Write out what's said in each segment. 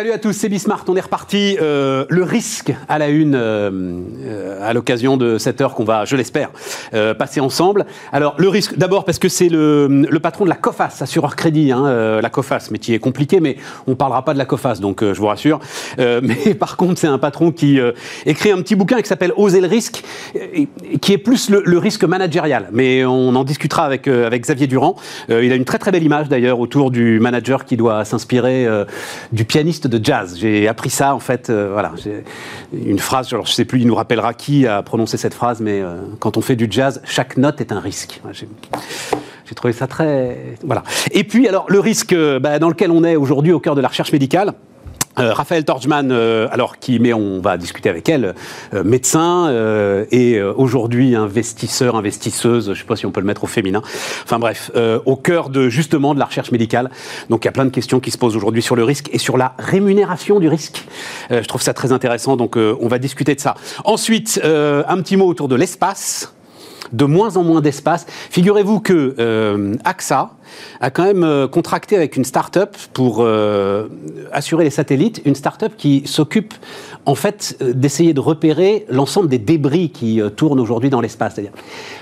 Salut à tous, c'est Bismart. On est reparti. Euh, le risque à la une euh, euh, à l'occasion de cette heure qu'on va, je l'espère, passer ensemble. Alors, le risque, d'abord parce que c'est le, patron de la COFAS, assureur crédit, hein, la COFAS, métier compliqué, mais on ne parlera pas de la COFAS, donc je vous rassure. mais par contre, c'est un patron qui écrit un petit bouquin qui s'appelle Oser le risque, qui est plus le, risque managérial. Mais on en discutera avec, avec Xavier Durand. il a une très très belle image d'ailleurs autour du manager qui doit s'inspirer du pianiste de jazz. J'ai appris ça, en fait, euh, voilà. Une phrase, alors je sais plus, il nous rappellera qui a prononcé cette phrase, mais euh, quand on fait du jazz, chaque note est un risque. J'ai trouvé ça très. Voilà. Et puis, alors, le risque euh, bah, dans lequel on est aujourd'hui au cœur de la recherche médicale, euh, Raphaël euh, alors qui, mais on va discuter avec elle, euh, médecin et aujourd'hui investisseur, investisseuse, je ne sais pas si on peut le mettre au féminin. Enfin bref, au cœur de justement de la recherche médicale. Donc il y a plein de questions qui se posent aujourd'hui sur le risque et sur la rémunération du risque. je trouve ça très intéressant, donc on va discuter de ça. Ensuite, un petit mot autour de l'espace de moins en moins d'espace. Figurez-vous que AXA, a quand même euh, contracté avec une start-up pour euh, assurer les satellites, une start-up qui s'occupe en fait euh, d'essayer de repérer l'ensemble des débris qui tournent aujourd'hui dans l'espace. C'est-à-dire,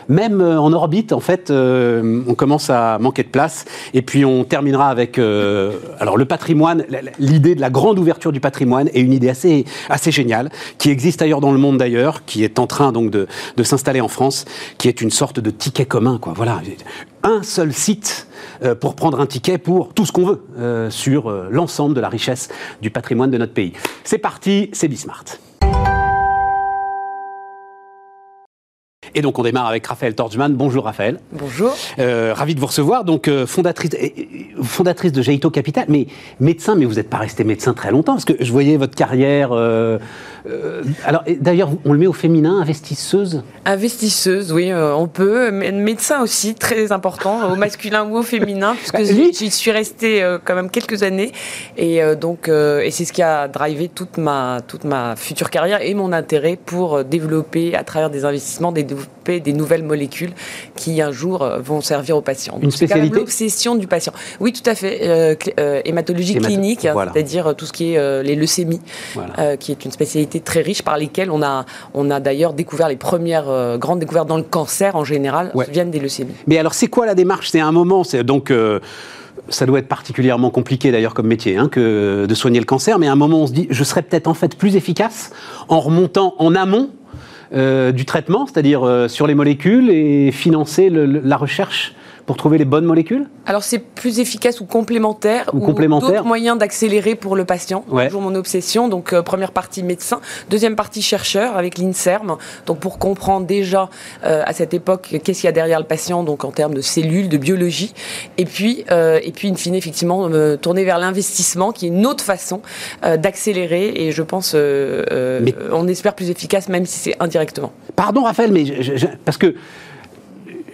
même en orbite, en fait, on commence à manquer de place. Et puis on terminera avec alors le patrimoine, l'idée de la grande ouverture du patrimoine est une idée assez assez géniale qui existe ailleurs dans le monde d'ailleurs, qui est en train donc de, de s'installer en France, qui est une sorte de ticket commun, quoi. Voilà, un seul site euh, pour prendre un ticket pour tout ce qu'on veut euh, sur euh, l'ensemble de la richesse du patrimoine de notre pays. C'est parti, c'est Bismart. Et donc on démarre avec Raphaël Torjman. Bonjour Raphaël. Bonjour. ravi de vous recevoir. Donc fondatrice, fondatrice de Jaito Capital, mais médecin, mais vous n'êtes pas resté médecin très longtemps parce que je voyais votre carrière euh, alors, d'ailleurs, on le met au féminin, investisseuse Investisseuse, oui, euh, on peut. Médecin aussi, très important, au masculin ou au féminin, puisque bah, j'y suis restée euh, quand même quelques années. Et donc, et c'est ce qui a drivé toute ma, toute ma future carrière et mon intérêt pour développer, à travers des investissements, développer des nouvelles molécules qui un jour vont servir aux patients. Une spécialité L'obsession du patient. Oui, tout à fait. hématologie clinique, c'est-à-dire tout ce qui est les leucémies, qui est une spécialité très riches par lesquels on a, on a d'ailleurs découvert les premières euh, grandes découvertes dans le cancer en général viennent des leucémies. Mais alors c'est quoi la démarche? C'est un moment, c'est donc euh, ça doit être particulièrement compliqué d'ailleurs comme métier hein, que de soigner le cancer, mais à un moment on se dit je serais peut-être en fait plus efficace en remontant en amont euh, du traitement, c'est-à-dire sur les molécules et financer la recherche pour trouver les bonnes molécules Alors c'est plus efficace ou complémentaire ou, complémentaire. d'autres moyens d'accélérer pour le patient. Toujours mon obsession. Donc euh, première partie médecin, deuxième partie chercheur avec l'Inserm. Donc pour comprendre déjà euh, à cette époque qu'est-ce qu'il y a derrière le patient, donc en termes de cellules, de biologie, et puis euh, et puis in fine effectivement tourner vers l'investissement qui est une autre façon d'accélérer et je pense on espère plus efficace même si c'est indirectement. Pardon Raphaël, mais parce que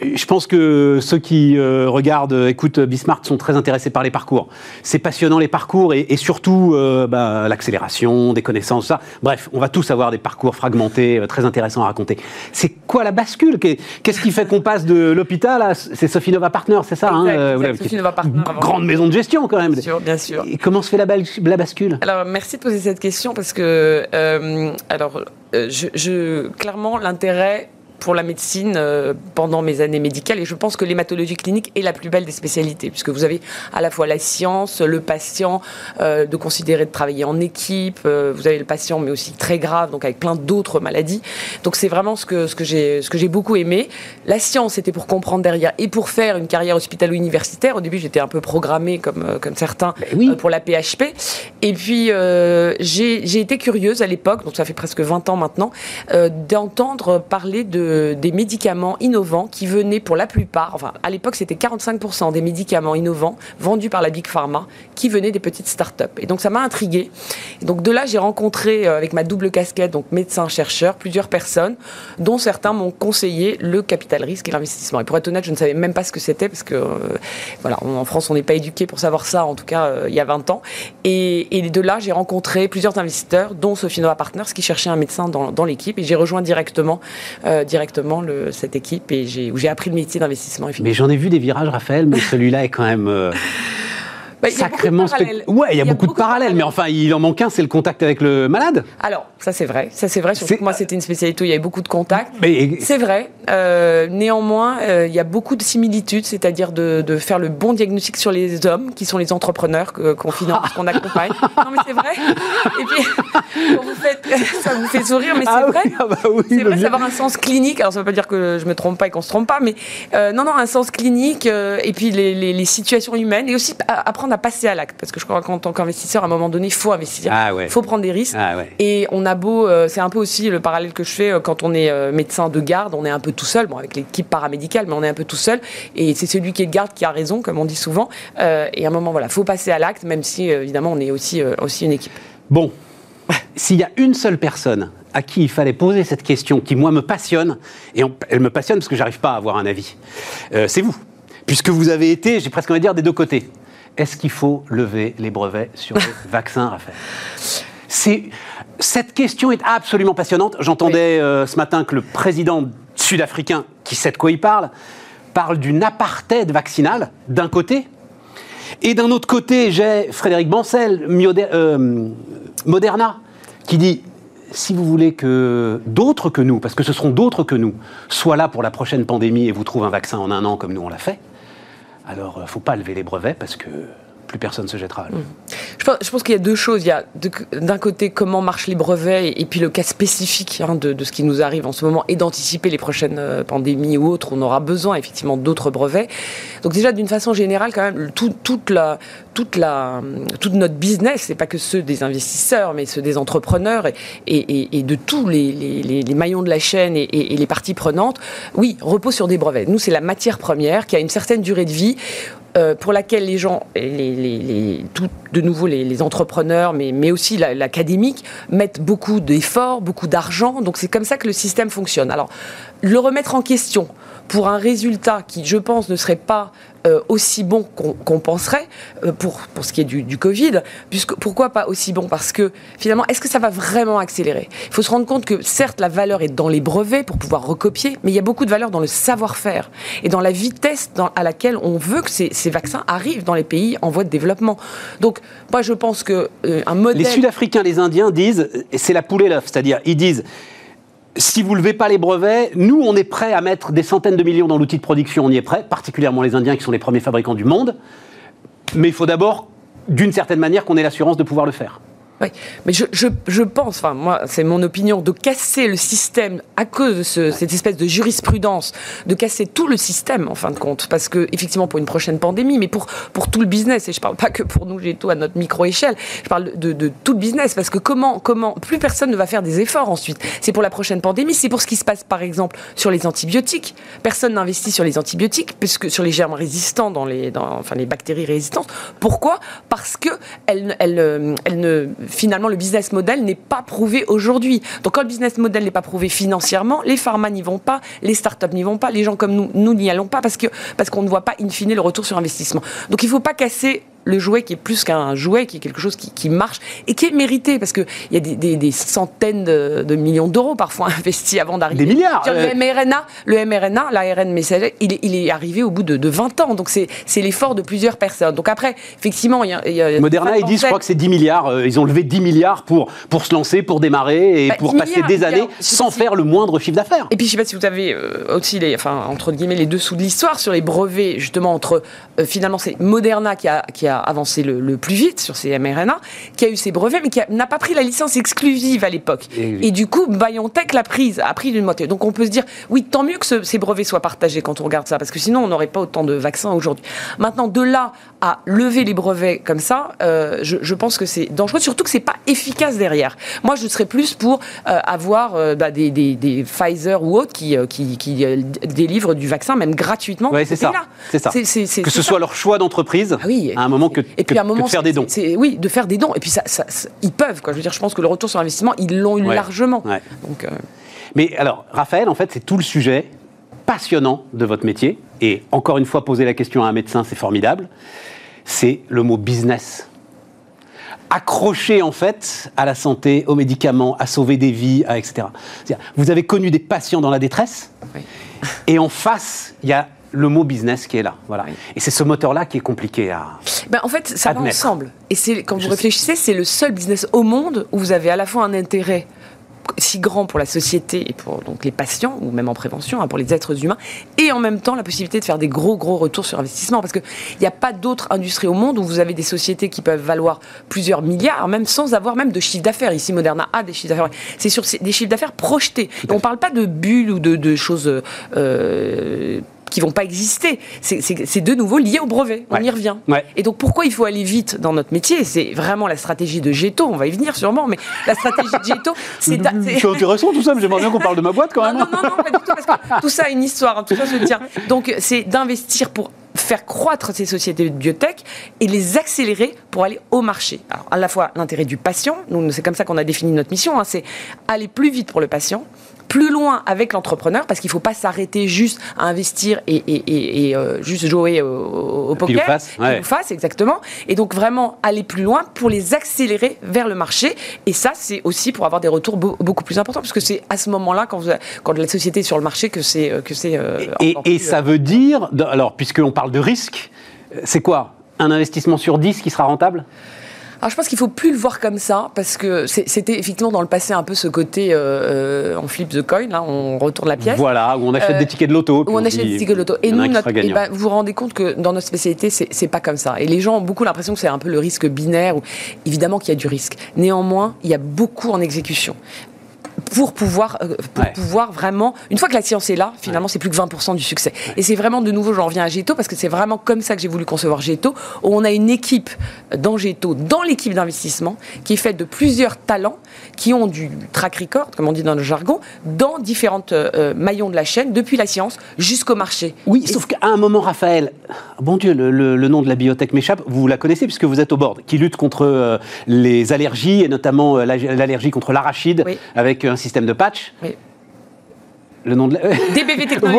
je pense que ceux qui euh, regardent, euh, écoutent Bismarck sont très intéressés par les parcours. C'est passionnant les parcours et, surtout euh, bah, l'accélération, des connaissances, ça. Bref, on va tous avoir des parcours fragmentés, très intéressants à raconter. C'est quoi la bascule? Qu'est-ce qui fait qu'on passe de l'hôpital à... C'est Sophie Nova Partner, c'est ça hein, Sophie Nova Partner. Grande maison de gestion quand même. Bien sûr, bien sûr. Et comment se fait la, la bascule? Alors, merci de poser cette question parce que, alors, je, je, clairement, l'intérêt pour la médecine euh, pendant mes années médicales et je pense que l'hématologie clinique est la plus belle des spécialités puisque vous avez à la fois la science, le patient, euh, de considérer de travailler en équipe, euh, vous avez le patient mais aussi très grave donc avec plein d'autres maladies. Donc c'est vraiment ce que ce que j'ai ce que j'ai beaucoup aimé. La science c'était pour comprendre derrière et pour faire une carrière hospitalo-universitaire. Au début j'étais un peu programmée comme comme certains ben pour la PHP et puis j'ai été curieuse à l'époque donc ça fait presque 20 ans maintenant d'entendre parler de des médicaments innovants qui venaient pour la plupart, enfin à l'époque c'était 45% des médicaments innovants vendus par la Big Pharma qui venaient des petites startups. Et donc ça m'a intrigué. donc de là j'ai rencontré euh, avec ma double casquette, donc médecin-chercheur, plusieurs personnes, dont certains m'ont conseillé le capital risque et l'investissement. Et pour être honnête, je ne savais même pas ce que c'était parce que euh, voilà, en France on n'est pas éduqué pour savoir ça, en tout cas euh, il y a 20 ans. Et, de là j'ai rencontré plusieurs investisseurs, dont Sophie Nova Partners qui cherchait un médecin dans, l'équipe et j'ai rejoint directement le, cette équipe et j'ai, où j'ai appris le métier d'investissement. Mais j'en ai vu des virages, Raphaël, mais celui-là est quand même. Bah, il y a beaucoup de sacrément parallèles. spect- Ouais, il y a, beaucoup, de parallèles, mais enfin, il en manque un, c'est le contact avec le malade. Alors, ça c'est vrai, ça c'est vrai, surtout C'est- que moi c'était une spécialité où il y avait beaucoup de contacts. Mais C'est vrai. Euh, néanmoins, euh, il y a beaucoup de similitudes, c'est-à-dire de, de faire le bon diagnostic sur les hommes, qui sont les entrepreneurs qu'on finance, qu'on accompagne. Non, mais c'est vrai. Et puis, quand vous faites, ça vous fait sourire, mais c'est Ah oui, vrai. ah bah oui, c'est vrai, savoir un sens clinique. Alors, ça veut pas dire que je me trompe pas et qu'on se trompe pas, mais euh, non, non, un sens clinique et puis les, les- les situations humaines et aussi a- apprendre à passer à l'acte. Parce que je crois qu'en tant qu'investisseur, à un moment donné, il faut investir. Ah ouais. Il faut prendre des risques. Ah ouais. Et on a beau, euh, c'est un peu aussi le parallèle que je fais euh, quand on est euh, médecin de garde, on est un peu tout seul, bon avec l'équipe paramédicale, mais on est un peu tout seul. Et c'est celui qui est de garde qui a raison, comme on dit souvent. Et à un moment, voilà, faut passer à l'acte, même si évidemment on est aussi aussi une équipe. Bon, s'il y a une seule personne à qui il fallait poser cette question, qui moi me passionne, et on- elle me passionne parce que j'arrive pas à avoir un avis, c'est vous. Puisque vous avez été, j'ai presque envie de dire, des deux côtés. Est-ce qu'il faut lever les brevets sur les vaccins, Raphaël Cette question est absolument passionnante. J'entendais euh, ce matin que le président sud-africain, qui sait de quoi il parle, parle d'une apartheid vaccinale, d'un côté, et d'un autre côté, j'ai Frédéric Bancel, Mioder- euh, Moderna, qui dit si vous voulez que d'autres que nous, parce que ce seront d'autres que nous, soient là pour la prochaine pandémie et vous trouvent un vaccin en un an comme nous on l'a fait, alors il faut pas lever les brevets parce que personne se jettera l'eau. Je pense, qu'il y a deux choses. Il y a d'un côté comment marchent les brevets et, puis le cas spécifique hein, de, ce qui nous arrive en ce moment et d'anticiper les prochaines euh, pandémies ou autres. On aura besoin effectivement d'autres brevets. Donc déjà d'une façon générale quand même tout- toute notre business, c'est pas que ceux des investisseurs, mais ceux des entrepreneurs et, de tous les, maillons de la chaîne et- et les parties prenantes, oui, repose sur des brevets. Nous, c'est la matière première qui a une certaine durée de vie euh, pour laquelle les gens, de nouveau les, entrepreneurs, mais, mais aussi la- l'académique, mettent beaucoup d'efforts, beaucoup d'argent. Donc c'est comme ça que le système fonctionne. Alors, le remettre en question pour un résultat qui, je pense, ne serait pas euh, aussi bon qu'on penserait euh, pour, pour ce qui est du, Covid. Puisque, pourquoi pas aussi bon? Parce que finalement, est-ce que ça va vraiment accélérer? Il faut se rendre compte que certes, la valeur est dans les brevets pour pouvoir recopier, mais il y a beaucoup de valeur dans le savoir-faire et dans la vitesse à laquelle on veut que ces, vaccins arrivent dans les pays en voie de développement. Donc, moi, je pense que euh, un modèle... Les Sud-Africains, les Indiens disent, c'est la poule et l'œuf, c'est-à-dire ils disent si vous levez pas les brevets, nous on est prêt à mettre des centaines de millions dans l'outil de production, on y est prêt, particulièrement les Indiens qui sont les premiers fabricants du monde, mais il faut d'abord, d'une certaine manière, qu'on ait l'assurance de pouvoir le faire. Oui, mais je, je, je pense, enfin moi c'est mon opinion, de casser le système à cause de ce- cette espèce de jurisprudence, de casser tout le système en fin de compte, parce que effectivement pour une prochaine pandémie, mais pour pour tout le business, et je parle pas que pour nous j'ai tout à notre micro échelle, je parle de, de tout le business, parce que comment comment plus personne ne va faire des efforts ensuite. C'est pour la prochaine pandémie, c'est pour ce qui se passe par exemple sur les antibiotiques. Personne n'investit sur les antibiotiques, puisque sur les germes résistants, dans les dans, enfin les bactéries résistantes. Pourquoi? Parce que elles, elles, elles ne finalement le business model n'est pas prouvé aujourd'hui. Donc quand le business model n'est pas prouvé financièrement, les pharma n'y vont pas, les startups n'y vont pas, les gens comme nous nous n'y allons pas parce que parce qu'on ne voit pas in fine le retour sur investissement. Donc il ne faut pas casser le jouet qui est plus qu'un jouet, qui est quelque chose qui, qui marche et qui est mérité parce qu'il y a des, des- des centaines de, de millions d'euros parfois investis avant d'arriver. Des milliards, euh. Le mRNA, le mRNA, l'ARN messager, il est, il est arrivé au bout de, de 20 ans. Donc c'est l'effort de plusieurs personnes. Donc après, effectivement, il y a. il y a- Moderna, ils disent, je crois que c'est 10 milliards, euh, ils ont levé 10 milliards pour, pour se lancer, pour démarrer et Bah, pour 10 passer des années alors, sans si- faire le moindre chiffre d'affaires. Et puis, je sais pas si vous avez euh, aussi les, enfin, entre guillemets, les dessous de l'histoire sur les brevets, justement, entre, euh, finalement, c'est Moderna qui a, qui a avancé le, le plus vite sur ces mRNA, qui a eu ses brevets, mais qui n'a pas pris la licence exclusive à l'époque. Et oui. Et du coup, BioNTech l'a prise, a pris d'une moitié. Donc, on peut se dire, oui, tant mieux que ce- ces brevets soient partagés quand on regarde ça, parce que sinon, on n'aurait pas autant de vaccins aujourd'hui. Maintenant, de là à lever les brevets comme ça, euh, je, je pense que c'est dangereux, surtout que c'est pas efficace derrière. Moi, je serais plus pour euh, avoir euh, bah, des, des- des Pfizer ou autres qui, qui, qui, délivrent du vaccin, même gratuitement. Ouais, c'est ces ça. C'est ça. Que ce ça. soit leur choix d'entreprise, Ah oui. à un moment que, Et puis à un moment, de faire des dons. oui, de faire des dons. Et puis ça, ça- ça- ils peuvent. Quoi. Je veux dire, je pense que le retour sur investissement, ils l'ont eu Ouais. largement. Ouais. Donc, Mais alors, Raphaël, en fait, c'est tout le sujet passionnant de votre métier. Et encore une fois, poser la question à un médecin, c'est formidable. C'est le mot business. Accroché, en fait, à la santé, aux médicaments, à sauver des vies, à etc. Vous avez connu des patients dans la détresse, oui. et en face, il y a le mot business qui est là. Voilà. Et c'est ce moteur-là qui est compliqué à. Ben, en fait, ça va ensemble. Et c'est quand vous réfléchissez, c'est le seul business au monde où vous avez à la fois un intérêt si grand pour la société et pour donc les patients, ou même en prévention, hein, pour les êtres humains, et en même temps la possibilité de faire des gros, gros retours sur investissement. Parce qu'il n'y a pas d'autre industrie au monde où vous avez des sociétés qui peuvent valoir plusieurs milliards, même sans avoir même de chiffre d'affaires. Ici, Moderna a des chiffres d'affaires. C'est sur des chiffres d'affaires projetés. on ne parle pas de bulles ou de, choses euh, qui vont pas exister. C'est de nouveau lié au brevet. On y revient. Et donc pourquoi il faut aller vite dans notre métier? C'est vraiment la stratégie de Geto. On va y venir sûrement, mais la stratégie de Geto, c'est. Intéressant tout ça, mais j'aimerais bien qu'on parle de ma boîte quand même. Non, non, non, pas du tout, parce que tout ça a une histoire. Hein, tout ça se tient. Donc c'est d'investir pour faire croître ces sociétés de biotech et les accélérer pour aller au marché. Alors, à la fois l'intérêt du patient, c'est comme ça qu'on a défini notre mission, hein, c'est aller plus vite pour le patient, plus loin avec l'entrepreneur parce qu'il ne faut pas s'arrêter juste à investir et, euh, juste jouer au, au poker. Face, ouais. face, exactement. Et donc vraiment aller plus loin pour les accélérer vers le marché. Et ça, c'est aussi pour avoir des retours beaucoup plus importants parce que c'est à ce moment-là, quand, quand la société est sur le marché, que c'est. Euh, que c'est euh, et, et ça veut dire, alors puisqu'on parle de risque, c'est quoi? Un investissement sur 10 qui sera rentable? Alors je pense qu'il faut plus le voir comme ça parce que c'était effectivement dans le passé un peu ce côté euh, euh, on flip the coin, là, on retourne la pièce. Voilà, où on achète des tickets de loto. Où on, achète des tickets de loto. Et nous, notre, et ben, vous vous rendez compte que dans notre spécialité, c'est pas comme ça. Et les gens ont beaucoup l'impression que c'est un peu le risque binaire. Où, évidemment qu'il y a du risque. Néanmoins, il y a beaucoup en exécution pour pouvoir, euh, pour pouvoir vraiment. Une fois que la science est là, finalement, c'est plus que 20% du succès. Et c'est vraiment de nouveau, j'en reviens à Géto, parce que c'est vraiment comme ça que j'ai voulu concevoir Géto, où on a une équipe dans Géto, dans l'équipe d'investissement, qui est faite de plusieurs talents qui ont du track record, comme on dit dans le jargon, dans différentes euh, maillons de la chaîne, depuis la science jusqu'au marché. Oui, sauf qu'à un moment, Raphaël, bon Dieu, le, nom de la biotech m'échappe, vous la connaissez puisque vous êtes au board, qui lutte contre euh, les allergies et notamment l'allergie contre l'arachide avec un système de patch. Oui. Le nom de la... DBV Technologies.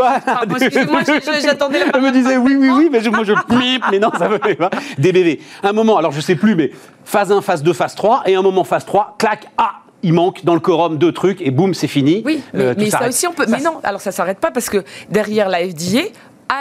Excusez-moi, j'attendais la Elle me disait oui, oui, oui, mais je, moi je pip, mais non, ça ne veut pas. DBV. Un moment, alors je ne sais plus, mais phase 1, phase 2, phase 3, et un moment phase 3, clac, ah, il manque dans le quorum deux trucs et boum, c'est fini. Oui, mais, euh, ça aussi on peut. mais non, alors ça s'arrête pas parce que derrière la FDA,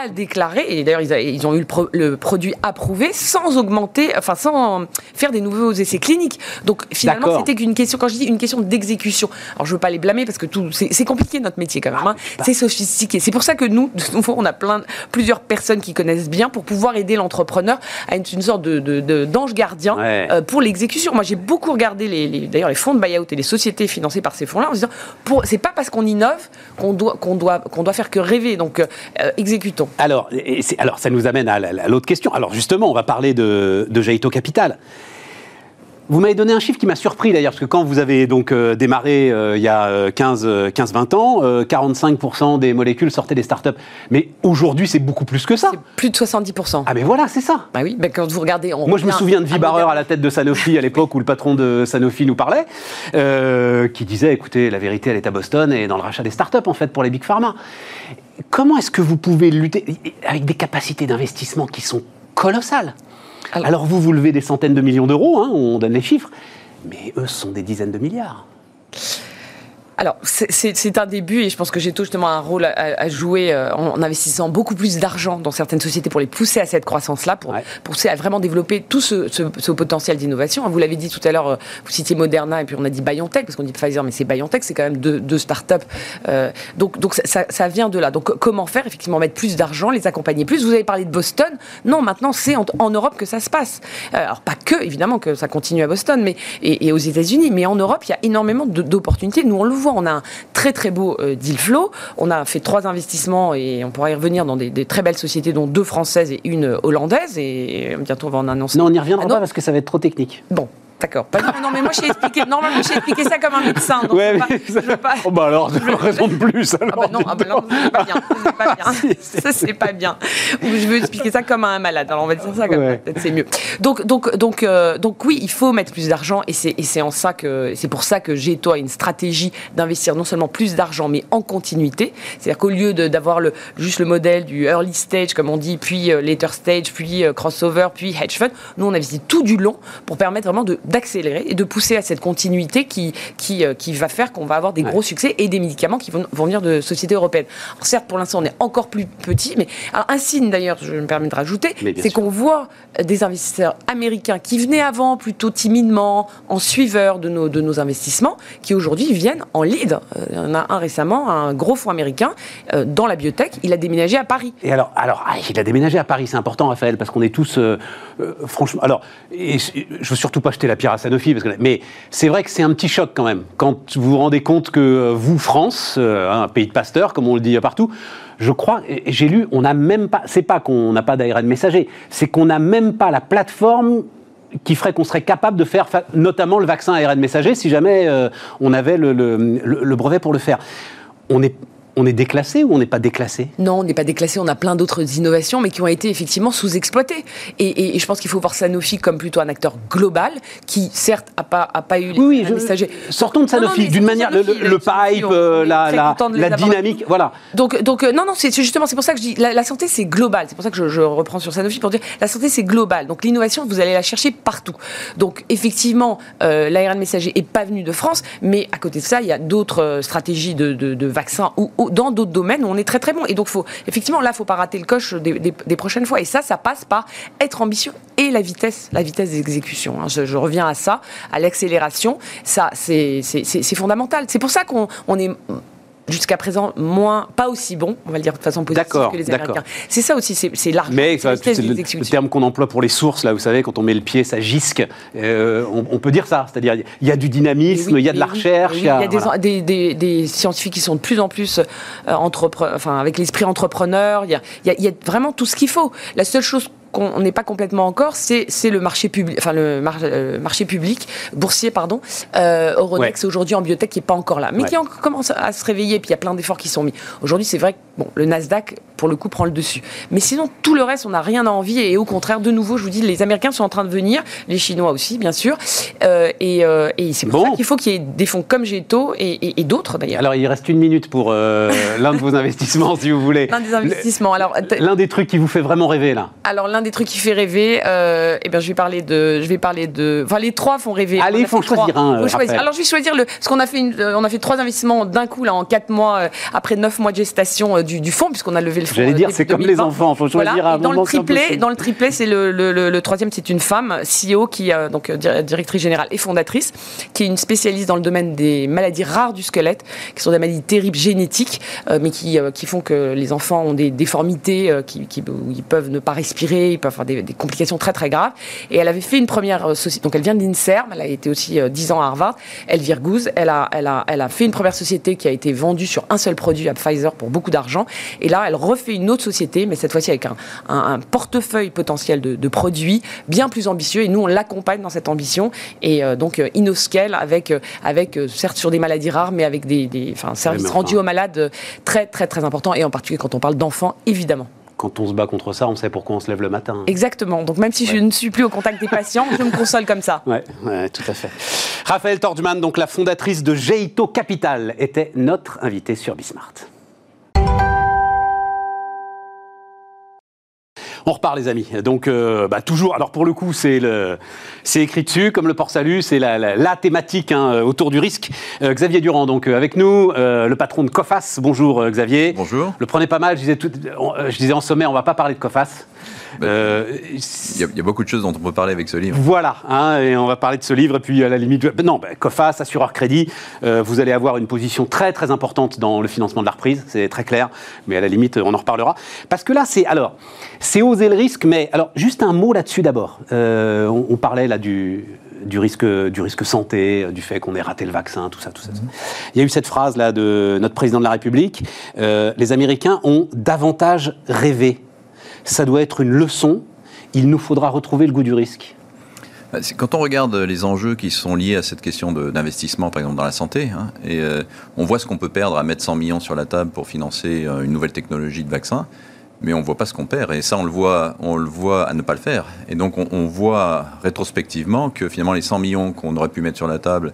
a déclaré, et d'ailleurs ils, ont eu le, produit approuvé sans augmenter, enfin sans faire des nouveaux essais cliniques. Donc finalement c'était qu'une question, quand je dis une question d'exécution, alors je veux pas les blâmer parce que tout c'est compliqué notre métier quand même, hein. ah, c'est sophistiqué. C'est pour ça que nous, on a plein, plusieurs personnes qui connaissent bien pour pouvoir aider l'entrepreneur à une, sorte de, d'ange gardien euh, pour l'exécution. Moi j'ai beaucoup regardé les, d'ailleurs les fonds de buyout et les sociétés financées par ces fonds-là en disant, c'est pas parce qu'on innove qu'on doit, qu'on doit, qu'on doit faire que rêver. Donc euh, alors, ça nous amène à, l'autre question. Alors, justement, on va parler de, de Jaito Capital. Vous m'avez donné un chiffre qui m'a surpris d'ailleurs, parce que quand vous avez donc euh, démarré euh, il y a 15-20 euh, ans, 45% des molécules sortaient des startups. Mais aujourd'hui, c'est beaucoup plus que ça. Plus de 70%. Ah mais voilà, c'est ça. Bah oui, quand vous regardez... Moi, je me souviens de Vibarer à la tête de Sanofi à l'époque où le patron de Sanofi nous parlait, qui disait, écoutez, la vérité, elle est à Boston et dans le rachat des startups, en fait, pour les big pharma. Comment est-ce que vous pouvez lutter avec des capacités d'investissement qui sont colossales? Alors, vous, vous levez des centaines de millions d'euros, hein, on donne les chiffres, mais eux sont des dizaines de milliards alors, c'est un début et je pense que j'ai justement un rôle à, jouer euh, en, investissant beaucoup plus d'argent dans certaines sociétés pour les pousser à cette croissance-là, pour pousser à vraiment développer tout ce, potentiel d'innovation. Vous l'avez dit tout à l'heure, euh, vous citiez Moderna et puis on a dit BioNTech, parce qu'on dit Pfizer, mais c'est BioNTech, c'est quand même deux, deux startups. Euh, donc donc ça, vient de là. Donc comment faire Effectivement, mettre plus d'argent, les accompagner plus? Vous avez parlé de Boston. Non, maintenant c'est en, Europe que ça se passe. alors pas que, évidemment, que ça continue à Boston mais, et, et aux États-Unis, mais en Europe, il y a énormément d'opportunités. Nous, on le voit on a un très très beau euh, deal flow. On a fait trois investissements et on pourra y revenir dans des, très belles sociétés, dont deux françaises et une hollandaise. Et bientôt on va en annoncer. Non, on n'y reviendra pas parce que ça va être trop technique. Bon, D'accord. non, mais moi, j'ai expliqué, expliqué ça comme un médecin. Donc ouais, mais ça... pas... Oh, bah alors, je... raison de plus. Alors, ah bah non, ah bah non c'est pas bien. pas bien. ça, c'est pas bien. je veux expliquer ça comme un malade. Alors, on va dire ça comme ouais. peut-être c'est mieux. Donc, donc, donc, euh, donc, oui, il faut mettre plus d'argent et c'est en ça que c'est pour ça que j'ai toi une stratégie d'investir non seulement plus d'argent, mais en continuité. C'est-à-dire qu'au lieu d'avoir le, juste le modèle du early stage, comme on dit, puis euh, later stage, puis euh, crossover, puis hedge fund, nous, on investit tout du long pour permettre vraiment de d'accélérer et de pousser à cette continuité qui, qui, qui va faire qu'on va avoir des gros succès et des médicaments qui vont, vont venir de sociétés européennes. Alors certes, pour l'instant, on est encore plus petit, mais un signe d'ailleurs, je me permets de rajouter, c'est qu'on voit des investisseurs américains qui venaient avant plutôt timidement, en suiveur de nos, de nos investissements, qui aujourd'hui viennent en lead. Il y en a un récemment, un gros fonds américain dans la biotech, il a déménagé à Paris. Et alors, alors ah, il a déménagé à Paris, c'est important, Raphaël, parce qu'on est tous, euh, euh, franchement, alors, et, je veux surtout pas jeter la pierre à Sanofi, parce que, mais c'est vrai que c'est un petit choc quand même, quand vous vous rendez compte que euh, vous, France, un pays de pasteurs, comme on le dit partout, je crois, j'ai lu, on n'a même pas, c'est pas qu'on n'a pas d'ARN messager, c'est qu'on n'a même pas la plateforme qui ferait qu'on serait capable de faire notamment le vaccin ARN messager si jamais on avait le, le, brevet pour le faire. On est, on est déclassé ou on n'est pas déclassé? Non, on n'est pas déclassé. On a plein d'autres innovations, mais qui ont été effectivement sous-exploitées. Et, je pense qu'il faut voir Sanofi comme plutôt un acteur global, qui certes n'a pas, a pas eu les oui, oui Sortons de Sanofi, d'une manière, le, pipe, euh, la, la, dynamique, voilà. Donc, donc euh, non, non, c'est justement, c'est pour ça que je dis, la, santé, c'est global. C'est pour ça que je, reprends sur Sanofi pour dire, la santé, c'est global. Donc l'innovation, vous allez la chercher partout. Donc effectivement, euh, l'ARN messager n'est pas venu de France, mais à côté de ça, il y a d'autres stratégies de, de vaccins ou dans d'autres domaines où on est très très bon. Et donc, faut, effectivement, là, il faut pas rater le coche des, prochaines fois. Et ça, ça passe par être ambitieux et la vitesse, la vitesse d'exécution. Hein. Je, reviens à ça, à l'accélération. Ça, c'est fondamental. C'est pour ça qu'on est jusqu'à présent moins, pas aussi bon, on va le dire de façon positive que les Américains. C'est ça aussi, c'est large. Mais c'est le, terme qu'on emploie pour les sources, là, vous savez, quand on met le pied, ça gisque. Euh, on, peut dire ça, c'est-à-dire il y a du dynamisme, il y a de la recherche. il y a, des, scientifiques qui sont de plus en plus euh, enfin, avec l'esprit entrepreneur. Il y, a, il y a vraiment tout ce qu'il faut. La seule chose qu'on n'est pas complètement encore, c'est le marché public, enfin le, euh, marché public boursier, pardon. Euh, Euronext aujourd'hui en biotech qui n'est pas encore là, mais qui commence à se réveiller. Puis il y a plein d'efforts qui sont mis. Aujourd'hui, c'est vrai que bon, le Nasdaq pour le coup prend le dessus. Mais sinon, tout le reste, on n'a rien à envier. Et au contraire, de nouveau, je vous dis, les Américains sont en train de venir, les Chinois aussi, bien sûr. Euh, et, c'est pour ça qu'il faut qu'il y ait des fonds comme Géto et, d'autres d'ailleurs. Alors, il reste une minute pour l'un de vos investissements, si vous voulez. L'un des investissements. Alors, l'un des trucs qui vous fait vraiment rêver là. Alors, l'un des trucs qui fait rêver, euh, eh bien, je vais parler de, je vais parler de, enfin, les trois font rêver. Allez, il faut choisir un. Alors, je vais choisir le, parce qu'on a fait une, euh, on a fait trois investissements d'un coup là en quatre mois euh, après neuf mois de gestation du, du fonds puisqu'on a levé le fonds. J'allais dire, c'est comme les enfants, il faut choisir un dans le triplé, dans le triplé, c'est le, le, le, troisième, c'est une femme, CEO qui donc directrice générale et fondatrice, qui est une spécialiste dans le domaine des maladies rares du squelette, qui sont des maladies terribles génétiques, mais qui, qui font que les enfants ont des déformités, qui, qui, où ils peuvent ne pas respirer, ils peuvent avoir des des, complications très très graves. Et elle avait fait une première euh, société. Donc elle vient de l'INSERM, elle a été aussi 10 euh, ans à Harvard. Elvire Gouze, elle a, elle, a, elle a fait une première société qui a été vendue sur un seul produit à Pfizer pour beaucoup d'argent. Et là, elle refait une autre société, mais cette fois-ci avec un, un, portefeuille potentiel de, de, produits bien plus ambitieux. Et nous, on l'accompagne dans cette ambition. Et euh, donc, InnoScale avec, avec certes sur des maladies rares, mais avec des, des services rendus aux malades très, très, très importants. Et en particulier quand on parle d'enfants, évidemment quand on se bat contre ça, on sait pourquoi on se lève le matin. Exactement. Donc même si je ne suis plus au contact des patients, je me console comme ça. Oui, ouais, tout à fait. Raphaël Tordman, donc la fondatrice de Geito Capital, était notre invitée sur Bismart. On repart, les amis. Donc, euh, bah, toujours. Alors, pour le coup, c'est le, c'est écrit dessus, comme le port salut. C'est la, la, thématique hein, autour du risque. Euh, Xavier Durand, donc euh, avec nous, le patron de Cofas. Bonjour, Xavier. Bonjour. Le prenez pas mal. Je disais, tout, je disais en sommet, on va pas parler de Cofas. Bah, euh, il y, a beaucoup de choses dont on peut parler avec ce livre. Voilà, hein, et on va parler de ce livre, et puis à la limite, non, bah, COFAS, assureur crédit, euh, vous allez avoir une position très très importante dans le financement de la reprise, c'est très clair, mais à la limite, on en reparlera. Parce que là, c'est alors, c'est oser le risque, mais alors, juste un mot là-dessus d'abord. Euh, on, parlait là du, du risque, du risque santé, du fait qu'on ait raté le vaccin, tout ça, tout ça. Mhm. Il y a eu cette phrase là de notre président de la République les Américains ont davantage rêvé ça doit être une leçon. Il nous faudra retrouver le goût du risque. Bah, quand on regarde les enjeux qui sont liés à cette question d'investissement, par exemple dans la santé, hein, euh, on voit ce qu'on peut perdre à mettre 100 millions sur la table pour financer euh, une nouvelle technologie de vaccin, mais on ne voit pas ce qu'on perd. Et ça, on le voit, on le voit à ne pas le faire. Et donc, on, on voit rétrospectivement que finalement, les 100 millions qu'on aurait pu mettre sur la table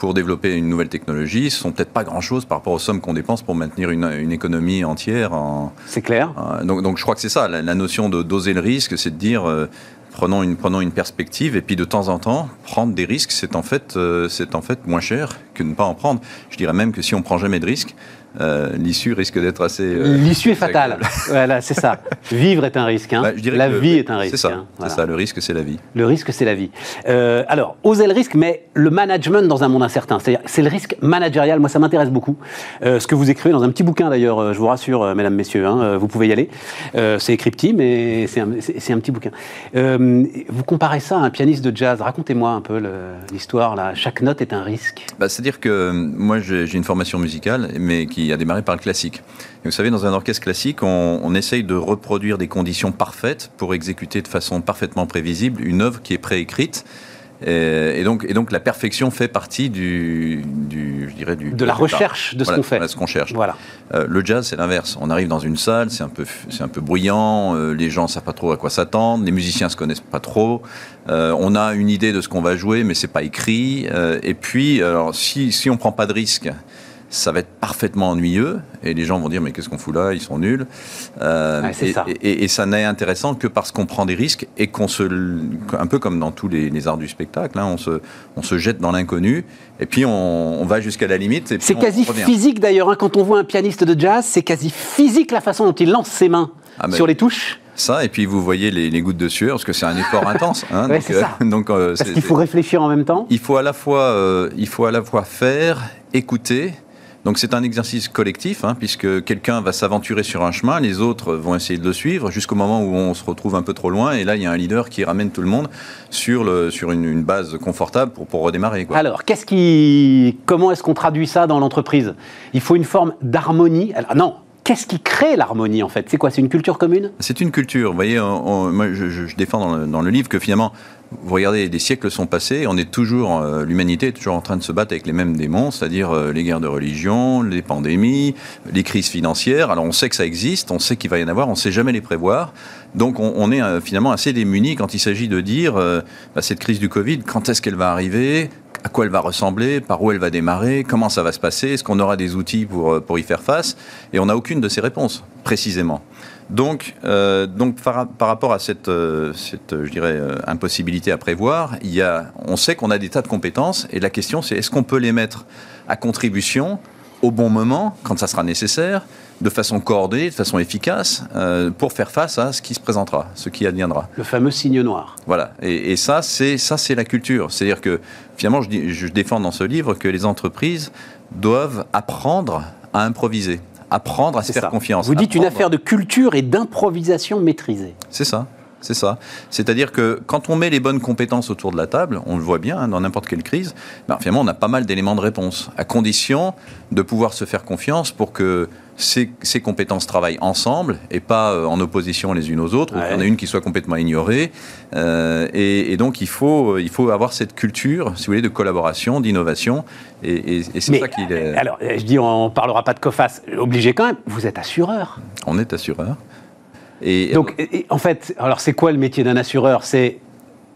pour développer une nouvelle technologie, ce sont peut-être pas grand-chose par rapport aux sommes qu'on dépense pour maintenir une, économie entière. C'est clair. donc, donc, je crois que c'est ça, la, notion de doser le risque, c'est de dire, euh, prenons une, prenons une perspective et puis de temps en temps, prendre des risques, c'est en, fait, euh, c'est en fait moins cher que ne pas en prendre. Je dirais même que si on prend jamais de risques, euh, l'issue risque d'être assez. Euh, l'issue est fatale. voilà, c'est ça. Vivre est un risque. Hein. Bah, la vie est un risque. C'est ça. Hein. Ça. Le risque, c'est la vie. Le risque, c'est la vie. Euh, alors, oser le risque, mais le management dans un monde incertain. C'est-à-dire, c'est le risque managérial. Moi, ça m'intéresse beaucoup. ce que vous écrivez dans un petit bouquin, d'ailleurs, je vous rassure, mesdames, messieurs, hein, vous pouvez y aller. c'est écrit petit, mais c'est un, un, petit bouquin. vous comparez ça à un pianiste de jazz. Racontez-moi un peu l'histoire. Là. Chaque note est un risque. Bah, C'est-à-dire que moi, j'ai une formation musicale, mais qui qui a démarré par le classique. Et vous savez, dans un orchestre classique, on, on, essaye de reproduire des conditions parfaites pour exécuter de façon parfaitement prévisible une œuvre qui est préécrite. Et, donc, et donc la perfection fait partie du, du je dirais du de la recherche de ce qu'on fait, voilà, ce qu'on cherche. Voilà. Euh, le jazz, c'est l'inverse. On arrive dans une salle, c'est un peu, c'est un peu bruyant. Euh, les gens savent pas trop à quoi s'attendre. Les musiciens se connaissent pas trop. Euh, on a une idée de ce qu'on va jouer, mais c'est pas écrit. Et puis, alors, si si on prend pas de risque ça va être parfaitement ennuyeux et les gens vont dire mais qu'est-ce qu'on fout là? Ils sont nuls euh, et, ça. Et, ça n'est intéressant que parce qu'on prend des risques et qu'on se un peu comme dans tous les, arts du spectacle hein, on se on se jette dans l'inconnu et puis on, va jusqu'à la limite c'est quasi physique d'ailleurs hein, quand on voit un pianiste de jazz c'est quasi physique la façon dont il lance ses mains ah, sur les touches ça, et puis vous voyez les, gouttes de sueur, parce que c'est un effort intense. Hein, donc, euh, donc euh, parce qu'il faut réfléchir en même temps. Il faut à la fois, il faut à la fois faire, écouter, donc c'est un exercice collectif, hein, puisque quelqu'un va s'aventurer sur un chemin, les autres vont essayer de le suivre, jusqu'au moment où on se retrouve un peu trop loin, et là il y a un leader qui ramène tout le monde sur, le, sur une, base confortable pour, pour redémarrer. Alors, qu'est-ce qui, comment est-ce qu'on traduit ça dans l'entreprise? Il faut une forme d'harmonie. Non, Qu'est-ce qui crée l'harmonie en fait? C'est quoi? C'est une culture commune? C'est une culture. Vous voyez, moi, je, défends dans le, livre que finalement, vous regardez, des siècles sont passés, on est toujours, euh, l'humanité est toujours en train de se battre avec les mêmes démons, c'est-à-dire euh, les guerres de religion, les pandémies, les crises financières. Alors on sait que ça existe, on sait qu'il va y en avoir, on ne sait jamais les prévoir. Donc on, est euh, finalement assez démunis quand il s'agit de dire bah, cette crise du Covid, quand est-ce qu'elle va arriver? À quoi elle va ressembler, par où elle va démarrer, comment ça va se passer, est-ce qu'on aura des outils pour, pour y faire face Et on n'a aucune de ces réponses, précisément. Donc, euh, donc par, rapport à cette, euh, cette je dirais, euh, impossibilité à prévoir, il y a, on sait qu'on a des tas de compétences et la question c'est est-ce qu'on peut les mettre à contribution au bon moment, quand ça sera nécessaire, de façon coordonnée, de façon efficace, pour faire face à ce qui se présentera, ce qui adviendra. Le fameux signe noir. Voilà. Et, ça, c'est ça, c'est la culture. C'est-à-dire que finalement, je, je défends dans ce livre que les entreprises doivent apprendre à improviser apprendre à se faire confiance. Vous dites une affaire de culture et d'improvisation maîtrisée. C'est ça. C'est ça. C'est-à-dire que quand on met les bonnes compétences autour de la table, on le voit bien hein, dans n'importe quelle crise, ben, finalement on a pas mal d'éléments de réponse, à condition de pouvoir se faire confiance pour que ces, compétences travaillent ensemble et pas euh, en opposition les unes aux autres, il y en a une qui soit complètement ignorée. Euh, et, donc il faut, il faut avoir cette culture, si vous voulez, de collaboration, d'innovation, et, c'est ça qu'il est. Alors, je dis, on ne parlera pas de COFAS, obligé quand même, vous êtes assureur. On est assureur. Et, Donc, en fait, alors c'est quoi le métier d'un assureur? C'est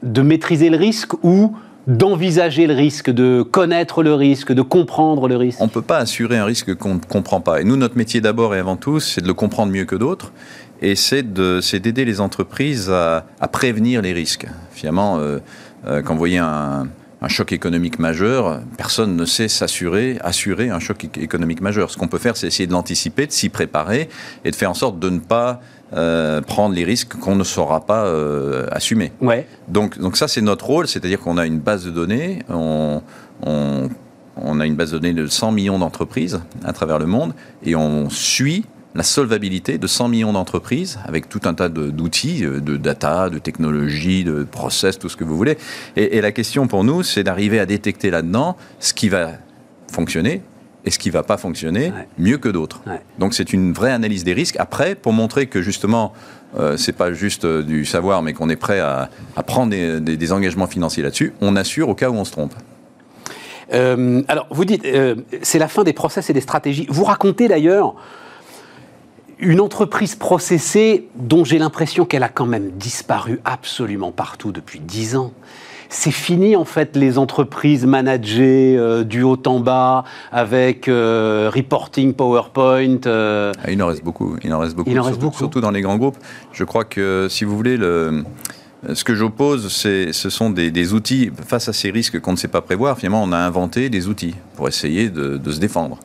de maîtriser le risque ou d'envisager le risque, de connaître le risque, de comprendre le risque On ne peut pas assurer un risque qu'on ne comprend pas. Et nous, notre métier d'abord et avant tout, c'est de le comprendre mieux que d'autres. Et c'est d'aider les entreprises à, prévenir les risques. Finalement, euh, euh, quand vous voyez un, un choc économique majeur, personne ne sait s'assurer, assurer un choc économique majeur. Ce qu'on peut faire, c'est essayer de l'anticiper, de s'y préparer et de faire en sorte de ne pas euh, prendre les risques qu'on ne saura pas euh, assumer. Ouais. Donc, donc ça, c'est notre rôle, c'est-à-dire qu'on a une base de données, on, on a une base de données de 100 millions d'entreprises à travers le monde et on suit la solvabilité de 100 millions d'entreprises avec tout un tas d'outils, euh, de, data, de technologies, de process, tout ce que vous voulez. Et, la question pour nous, c'est d'arriver à détecter là-dedans ce qui va fonctionner et ce qui va pas fonctionner mieux que d'autres. Donc c'est une vraie analyse des risques. Après, pour montrer que justement, euh, c'est pas juste euh, du savoir, mais qu'on est prêt à, prendre des, engagements financiers là-dessus, on assure au cas où on se trompe. Euh, alors, vous dites, c'est la fin des process et des stratégies. Vous racontez d'ailleurs une entreprise processée dont j'ai l'impression qu'elle a quand même disparu absolument partout depuis dix ans. C'est fini en fait les entreprises managées euh, du haut en bas avec euh, reporting PowerPoint. Euh. Ah, il en reste beaucoup. Il en reste beaucoup. Il en reste surtout, beaucoup. Surtout dans les grands groupes. Je crois que si vous voulez le Ce que j'oppose, ce sont des, outils face à ces risques qu'on ne sait pas prévoir. Finalement, on a inventé des outils pour essayer de, se défendre.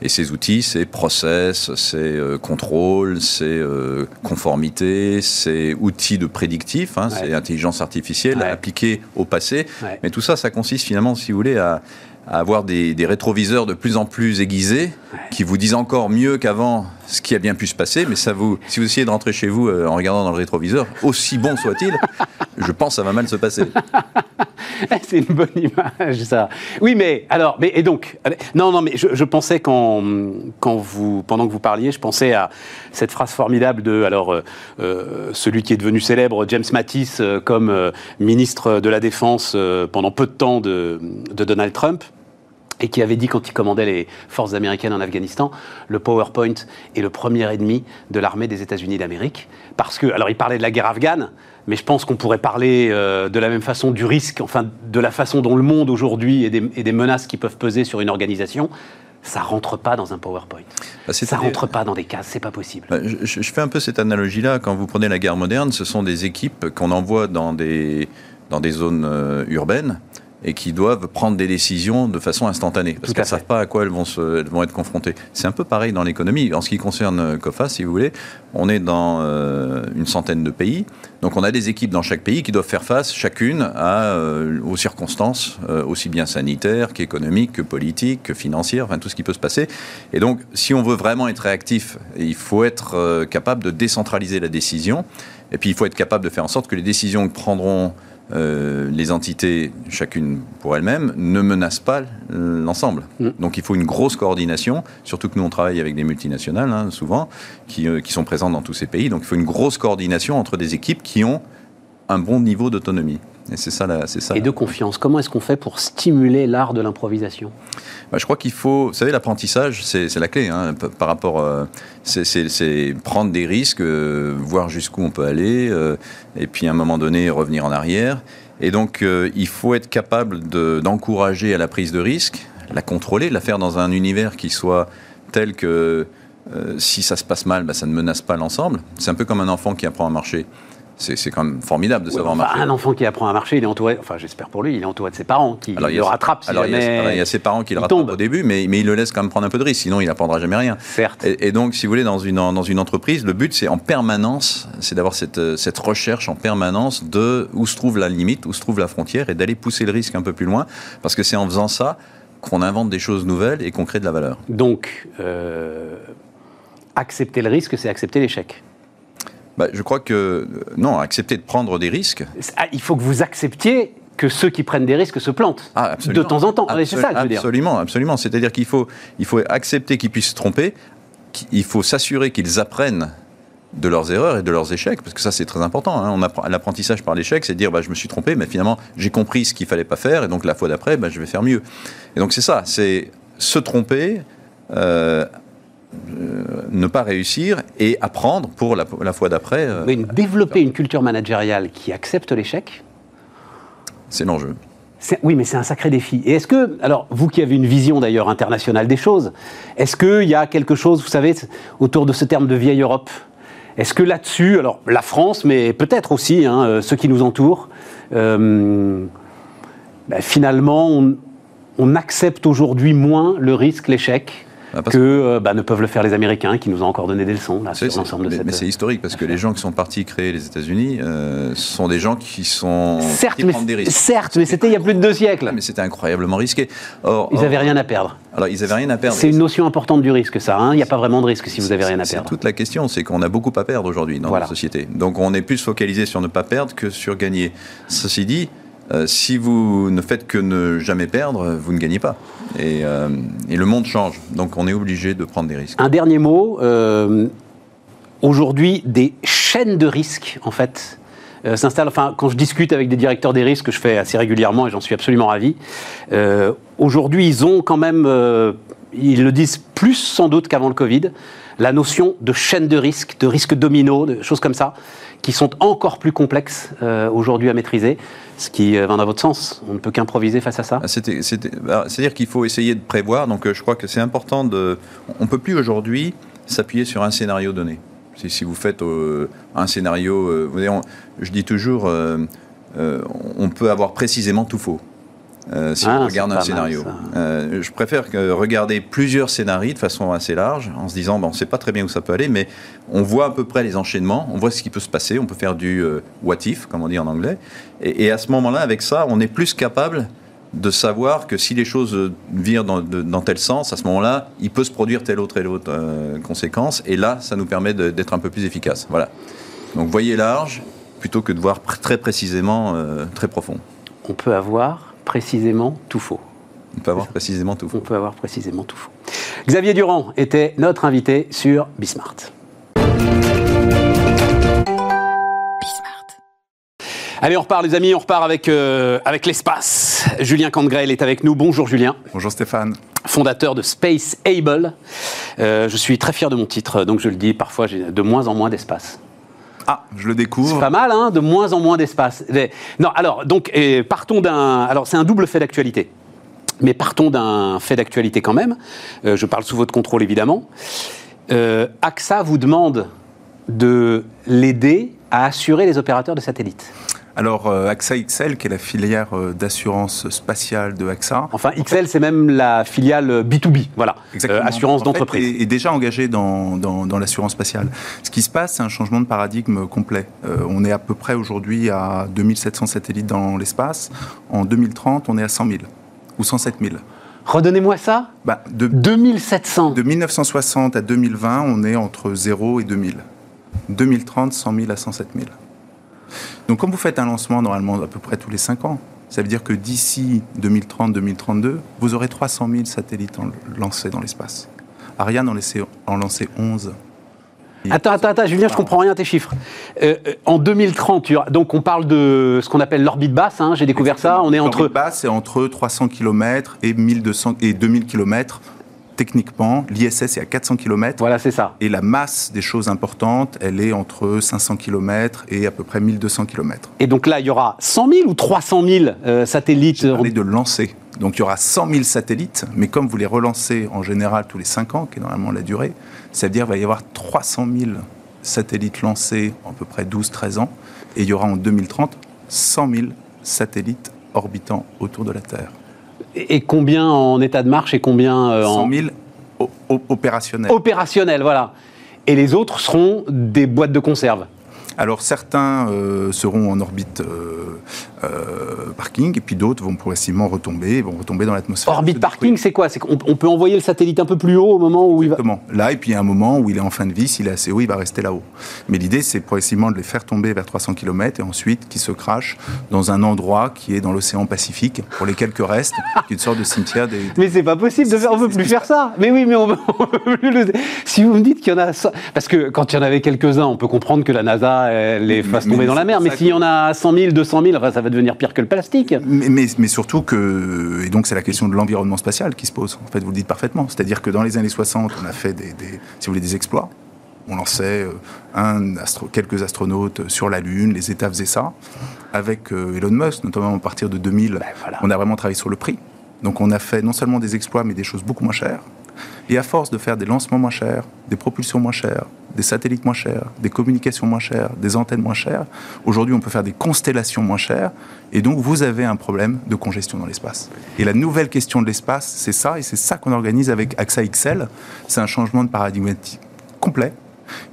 Et ces outils, c'est process, c'est euh, contrôle, c'est euh, conformité, c'est outils de prédictif, hein, c'est intelligence artificielle appliquée au passé. Mais tout ça, ça consiste finalement, si vous voulez, à, à avoir des, rétroviseurs de plus en plus aiguisés qui vous disent encore mieux qu'avant ce qui a bien pu se passer. Mais ça vous, si vous essayez de rentrer chez vous euh, en regardant dans le rétroviseur, aussi bon soit-il, je pense que ça va mal se passer. C'est une bonne image, ça. Oui, mais alors, mais et donc, non, non, mais je, pensais quand, quand vous, pendant que vous parliez, je pensais à cette phrase formidable de, alors, euh, euh, celui qui est devenu célèbre, James Mattis, comme ministre de la Défense pendant peu de temps de, de Donald Trump et qui avait dit quand il commandait les forces américaines en Afghanistan, le PowerPoint est le premier ennemi de l'armée des États-Unis d'Amérique. Parce que, alors il parlait de la guerre afghane, mais je pense qu'on pourrait parler euh, de la même façon du risque, enfin de la façon dont le monde aujourd'hui et, des, menaces qui peuvent peser sur une organisation. Ça rentre pas dans un PowerPoint. Bah, ça rentre pas dans des cases, c'est pas possible. Bah, je, je, fais un peu cette analogie-là. Quand vous prenez la guerre moderne, ce sont des équipes qu'on envoie dans des, dans des zones euh, urbaines et qui doivent prendre des décisions de façon instantanée, parce qu'elles ne savent pas à quoi elles vont, se, vont être confrontées. C'est un peu pareil dans l'économie. En ce qui concerne euh, COFA, si vous voulez, on est dans euh, une centaine de pays, donc on a des équipes dans chaque pays qui doivent faire face chacune à, euh, aux circonstances, aussi bien sanitaires qu'économiques, que politiques, que financières, enfin tout ce qui peut se passer. Et donc, si on veut vraiment être réactif, il faut être capable de décentraliser la décision, et puis il faut être capable de faire en sorte que les décisions que prendront euh, les entités, chacune pour elle-même, ne menacent pas l'ensemble. Mm. Donc il faut une grosse coordination, surtout que nous on travaille avec des multinationales, hein, souvent, qui, euh, qui, sont présentes dans tous ces pays. Donc il faut une grosse coordination entre des équipes qui ont un bon niveau d'autonomie. Et c'est ça, c'est ça. Et de confiance. Comment est-ce qu'on fait pour stimuler l'art de l'improvisation? Bah, Je crois qu'il faut, vous savez, l'apprentissage, c'est la clé. Hein, par rapport, euh, c'est prendre des risques, euh, voir jusqu'où on peut aller, euh, et puis à un moment donné revenir en arrière. Et donc, il faut être capable d'encourager à la prise de risque, la contrôler, la faire dans un univers qui soit tel que si ça se passe mal, bah, ça ne menace pas l'ensemble. C'est un peu comme un enfant qui apprend à marcher c'est quand même formidable de savoir marcher. Un enfant qui apprend à marcher, il est entouré, enfin j'espère pour lui, il est entouré de ses parents qui le rattrapent si alors, il, y a, ses parents qui le rattrapent au début, mais, mais il le laisse quand même prendre un peu de risque, sinon il n'apprendra jamais rien. Certes. Et, donc, si vous voulez, dans une, dans une entreprise, le but c'est en permanence, c'est d'avoir cette, cette recherche en permanence de où se trouve la limite, où se trouve la frontière, et d'aller pousser le risque un peu plus loin, parce que c'est en faisant ça qu'on invente des choses nouvelles et qu'on crée de la valeur. Donc, euh, accepter le risque, c'est accepter l'échec. Bah, je crois que, non, accepter de prendre des risques. Ah, il faut que vous acceptiez que ceux qui prennent des risques se plantent ah, de temps en temps. c'est ça que je veux dire. Absolument, absolument. C'est-à-dire qu'il faut, il faut accepter qu'ils puissent se tromper. Il faut s'assurer qu'ils apprennent de leurs erreurs et de leurs échecs, parce que ça c'est très important. Hein. On apprend l'apprentissage par l'échec, c'est dire bah, je me suis trompé, mais finalement j'ai compris ce qu'il fallait pas faire, et donc la fois d'après, bah, je vais faire mieux. Et donc c'est ça, c'est se tromper, euh, euh, ne pas réussir et apprendre pour la, fois d'après. Euh, développer une culture managériale qui accepte l'échec C'est l'enjeu. Oui, mais c'est un sacré défi. Et est-ce que, alors vous qui avez une vision d'ailleurs internationale des choses, est-ce qu'il y a quelque chose, vous savez, autour de ce terme de vieille Europe Est-ce que là-dessus, alors la France, mais peut-être aussi hein, euh, ceux qui nous entourent, ben, finalement, on, on accepte aujourd'hui moins le risque, l'échec bah, que euh, bah, ne peuvent le faire les Américains, qui nous ont encore donné des leçons là, sur l'ensemble de cette... Mais c'est historique, parce que les gens qui sont partis créer les États-Unis euh, sont des gens qui sont... Certes, mais, des risques. certes mais c'était il y a plus de deux siècles. Mais c'était incroyablement risqué. Or, ils n'avaient rien à perdre. Alors, ils n'avaient rien à perdre. C'est une notion importante du risque, ça. Hein. Il n'y a pas vraiment de risque si vous n'avez rien à perdre. Toute la question, c'est qu'on a beaucoup à perdre aujourd'hui dans la société. Donc, on est plus focalisé sur ne pas perdre que sur gagner. Ceci dit, euh, si vous ne faites que ne jamais perdre, vous ne gagnez pas. Et, euh, le monde change. Donc on est obligé de prendre des risques. Un dernier mot. Euh, aujourd'hui, des chaînes de risques, en fait, s'installent. Enfin, quand je discute avec des directeurs des risques, que je fais assez régulièrement et j'en suis absolument ravi, aujourd'hui, ils ont quand même, ils le disent plus sans doute qu'avant le Covid, la notion de chaîne de risques, de risques domino, de choses comme ça qui sont encore plus complexes euh, aujourd'hui à maîtriser, ce qui euh, va dans votre sens. On ne peut qu'improviser face à ça. Ah, c'est-à-dire qu'il faut essayer de prévoir. Donc, euh, je crois que c'est important. On ne peut plus aujourd'hui s'appuyer sur un scénario donné. Si, vous faites un scénario, vous voyez, je dis toujours, on peut avoir précisément tout faux. Euh, si Ah, on regarde un scénario. Euh, je préfère que regarder plusieurs scénarios de façon assez large, en se disant, bon, on ne sait pas très bien où ça peut aller, mais on voit à peu près les enchaînements, on voit ce qui peut se passer, on peut faire du euh, what if, comme on dit en anglais. Et, et à ce moment-là, avec ça, on est plus capable de savoir que si les choses virent dans, de- dans tel sens, à ce moment-là, il peut se produire telle autre et l'autre conséquence. Et là, ça nous permet d'être un peu plus efficace. Voilà. Donc, voyez large plutôt que de voir pr- très précisément, très profond. On peut avoir précisément tout faux. On peut avoir précisément tout. On peut avoir précisément tout faux. Xavier Durand était notre invité sur Bismart. Allez, on repart les amis, on repart avec, euh, avec l'espace. Julien Candgrel est avec nous. Bonjour Julien, Bonjour Stéphane. fondateur de Space Able. Euh, je suis très fier de mon titre, donc je le dis, parfois j'ai de moins en moins d'espace. Ah, je le C'est découvre. pas mal, hein, de moins en moins d'espace. Non, alors, donc, partons d'un. Alors, c'est un double fait d'actualité. Mais partons d'un fait d'actualité quand même. Euh, je parle sous votre contrôle, évidemment. Euh, AXA vous demande de l'aider à assurer les opérateurs de satellites. Alors, euh, AXA XL, qui est la filière euh, d'assurance spatiale de AXA. Enfin, XL, c'est même la filiale B2B, voilà. Exactement. Euh, assurance En fait, d'entreprise. est, est déjà engagé dans, dans- dans l'assurance spatiale. Ce qui se passe, c'est un changement de paradigme complet. Euh, on est à peu près aujourd'hui à 2700 satellites dans l'espace. En 2030, on est à 100 000 ou 107 000. Redonnez-moi ça. Bah, de, 2700. de 1960 à 2020, on est entre 0 et 2000. 2030, 100 000 à 107 000. Donc, comme vous faites un lancement normalement à peu près tous les 5 ans, ça veut dire que d'ici 2030-2032, vous aurez 300 000 satellites lancés dans l'espace. Ariane en, en lancé 11. Et- Attends, attends, attends, Julien, je comprends rien à tes chiffres. Euh, euh, en 2030, tu as- donc on parle de ce qu'on appelle l'orbite basse, hein, j'ai découvert ça, on est entre... L'orbite basse, c'est entre 300 km et, 1200, et 2000 km. Techniquement, l'ISS est à 400 km. Voilà, c'est ça. Et la masse des choses importantes, elle est entre 500 km et à peu près 1200 km. Et donc là, il y aura 100 000 ou 300 000 euh, satellites J'ai parlé de lancer. Donc il y aura 100 000 satellites, mais comme vous les relancez en général tous les 5 ans, qui est normalement la durée, ça veut dire qu'il va y avoir 300 000 satellites lancés en à peu près 12-13 ans, et il y aura en 2030 100 000 satellites orbitant autour de la Terre. Et combien en état de marche et combien euh, en 100 000 o- o- opérationnels. opérationnels, voilà. Et les autres seront des boîtes de conserve. Alors certains euh, seront en orbite euh, euh, parking, et puis d'autres vont progressivement retomber, vont retomber dans l'atmosphère. Orbite parking, c'est quoi? C'est qu'on on peut envoyer le satellite un peu plus haut au moment où il va... Exactement. Là, et puis il y a un moment où il est en fin de vie, s'il est assez haut, il va rester là-haut. Mais l'idée, c'est progressivement de les faire tomber vers 300 km et ensuite qu'ils se crachent dans un endroit qui est dans l'océan Pacifique, pour les quelques restes, qui est une sorte de cimetière des. des- Mais c'est pas possible, de faire, on peut plus faire ça. Mais oui, mais on, on peut plus le- Si vous me dites qu'il y en a... Parce que quand il y en avait quelques-uns, on peut comprendre que la NASA elle les fasse tomber dans la mer. Mais s'il y en a 100 000, 200 000, enfin, ça va devenir pire que le plastique. Mais, mais, mais surtout que, et donc c'est la question de l'environnement spatial qui se pose. En fait, vous le dites parfaitement. C'est-à-dire que dans les années 60, on a fait des, des- si vous voulez, des exploits. On lançait euh, un astro- quelques astronautes sur la Lune, les États faisaient ça. Avec euh, Elon Musk, notamment à partir de 2000, Ben voilà. on a vraiment travaillé sur le prix. Donc on a fait non seulement des exploits, mais des choses beaucoup moins chères. Et à force de faire des lancements moins chers, des propulsions moins chères, des satellites moins chers, des communications moins chères, des antennes moins chères, aujourd'hui on peut faire des constellations moins chères, et donc vous avez un problème de congestion dans l'espace. Et la nouvelle question de l'espace, c'est ça, et c'est ça qu'on organise avec AXA XL. C'est un changement de paradigme complet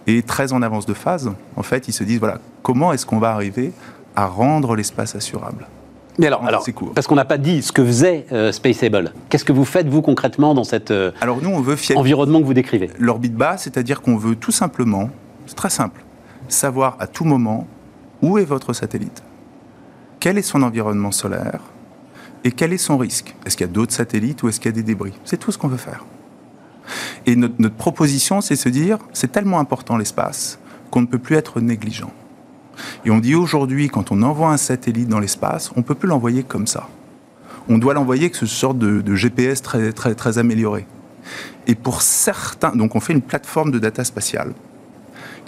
et très en avance de phase. En fait, ils se disent, voilà, comment est-ce qu'on va arriver à rendre l'espace assurable? Mais alors, alors c'est court. parce qu'on n'a pas dit ce que faisait euh, Spaceable. Qu'est-ce que vous faites, vous, concrètement, dans cet euh, Alors nous, on veut environnement que vous décrivez l'orbite basse, c'est-à-dire qu'on veut tout simplement, c'est très simple, savoir à tout moment où est votre satellite, quel est son environnement solaire et quel est son risque? Est-ce qu'il y a d'autres satellites ou est-ce qu'il y a des débris? C'est tout ce qu'on veut faire. Et notre, notre proposition, c'est se dire, c'est tellement important l'espace qu'on ne peut plus être négligent. Et on dit aujourd'hui, quand on envoie un satellite dans l'espace, on ne peut plus l'envoyer comme ça. On doit l'envoyer avec ce sorte de, GPS très, très, très amélioré. Et pour certains, donc on fait une plateforme de data spatiale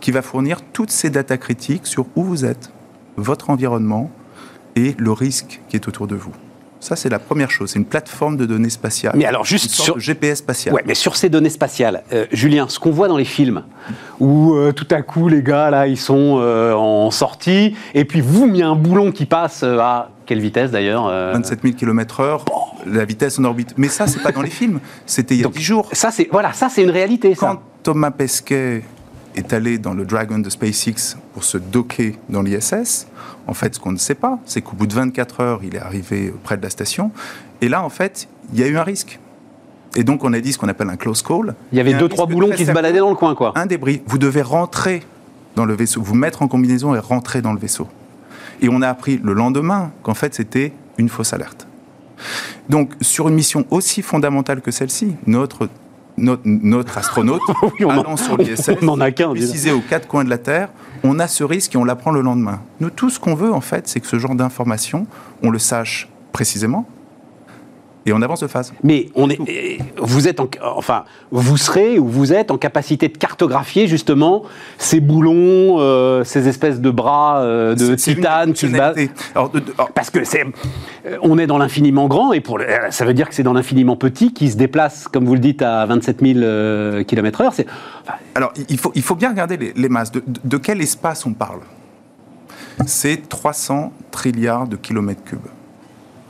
qui va fournir toutes ces datas critiques sur où vous êtes, votre environnement et le risque qui est autour de vous. Ça, c'est la première chose. C'est une plateforme de données spatiales. Mais alors, juste Une sorte sur- de GPS spatial. Ouais, mais sur ces données spatiales, euh, Julien, ce qu'on voit dans les films, où euh, tout à coup les gars là, ils sont euh, en sortie, et puis vous, il y a un boulon qui passe à quelle vitesse d'ailleurs euh, 27 000 km/h, la vitesse en orbite. Mais ça, c'est pas dans les films. C'était il y a Donc, 10 jours. Ça, c'est voilà, ça c'est une réalité. Ça. Quand Thomas Pesquet est allé dans le Dragon de SpaceX pour se docker dans l'ISS, en fait, ce qu'on ne sait pas, c'est qu'au bout de 24 heures, il est arrivé près de la station. Et là, en fait, il y a eu un risque. Et donc, on a dit ce qu'on appelle un close call. Il y avait deux trois boulons qui se baladaient dans le coin, quoi. un débris. Vous devez rentrer dans le vaisseau, vous mettre en combinaison et rentrer dans le vaisseau. Et on a appris le lendemain qu'en fait c'était une fausse alerte. Donc sur une mission aussi fondamentale que celle-ci, notre, notre, notre astronaute Oui, on en- allant sur l'ISS, a qu'un, dis donc. précisé aux quatre coins de la Terre, on a ce risque et on l'apprend le lendemain. Nous, tout ce qu'on veut en fait, c'est que ce genre d'information, on le sache précisément et on avance de phase. Mais on est, euh, vous êtes, en, enfin, vous serez ou vous êtes en capacité de cartographier justement ces boulons, euh, ces espèces de bras euh, de titane qui se battent. fonctionnalité. Alors, de- de- alors, Parce que c'est, euh, on est dans l'infiniment grand et pour le- ça veut dire que c'est dans l'infiniment petit qui se déplace, comme vous le dites, à 27 000 euh, km/h. C'est, enfin, Alors, il faut, il faut bien regarder les, les masses. De, de- de quel espace on parle? C'est 300 trilliards de kilomètres cubes.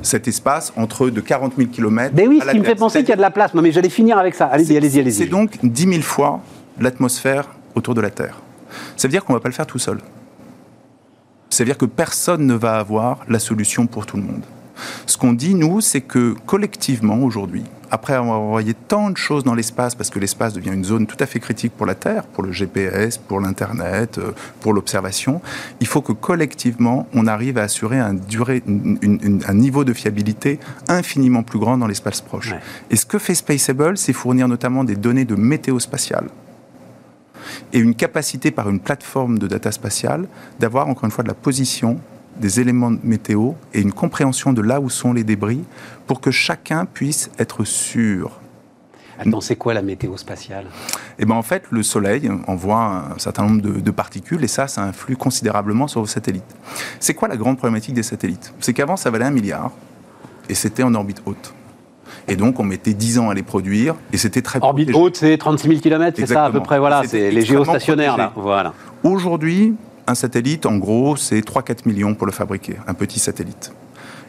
Cet espace entre de 40 000 kilomètres. mais oui, à ce qui me fait penser qu'il y a de la place. Non, mais j'allais finir avec ça. Allez-y, C'est- allez-y, allez-y. C'est donc 10 000 fois l'atmosphère autour de la Terre. Ça veut dire qu'on ne va pas le faire tout seul. Ça veut dire que personne ne va avoir la solution pour tout le monde. Ce qu'on dit, nous, c'est que collectivement, aujourd'hui, après avoir envoyé tant de choses dans l'espace, parce que l'espace devient une zone tout à fait critique pour la Terre, pour le GPS, pour l'Internet, euh, pour l'observation, il faut que collectivement, on arrive à assurer un, durée, une- une- une- un niveau de fiabilité infiniment plus grand dans l'espace proche. Ouais. Et ce que fait Spaceable, c'est fournir notamment des données de météo spatiale et une capacité par une plateforme de data spatiale d'avoir encore une fois de la position des éléments de météo et une compréhension de là où sont les débris pour que chacun puisse être sûr. Attends, c'est quoi la météo spatiale? Et ben en fait, le Soleil envoie un certain nombre de, de particules et ça, ça influe considérablement sur vos satellites. C'est quoi la grande problématique des satellites? C'est qu'avant, ça valait un milliard et c'était en orbite haute. Et donc, on mettait 10 ans à les produire et c'était très Orbite protégé. haute, c'est 36 000 km, c'est ça à peu près. Voilà, c'est les géostationnaires là. Voilà. Aujourd'hui, un satellite, en gros, c'est 3-4 millions pour le fabriquer, un petit satellite.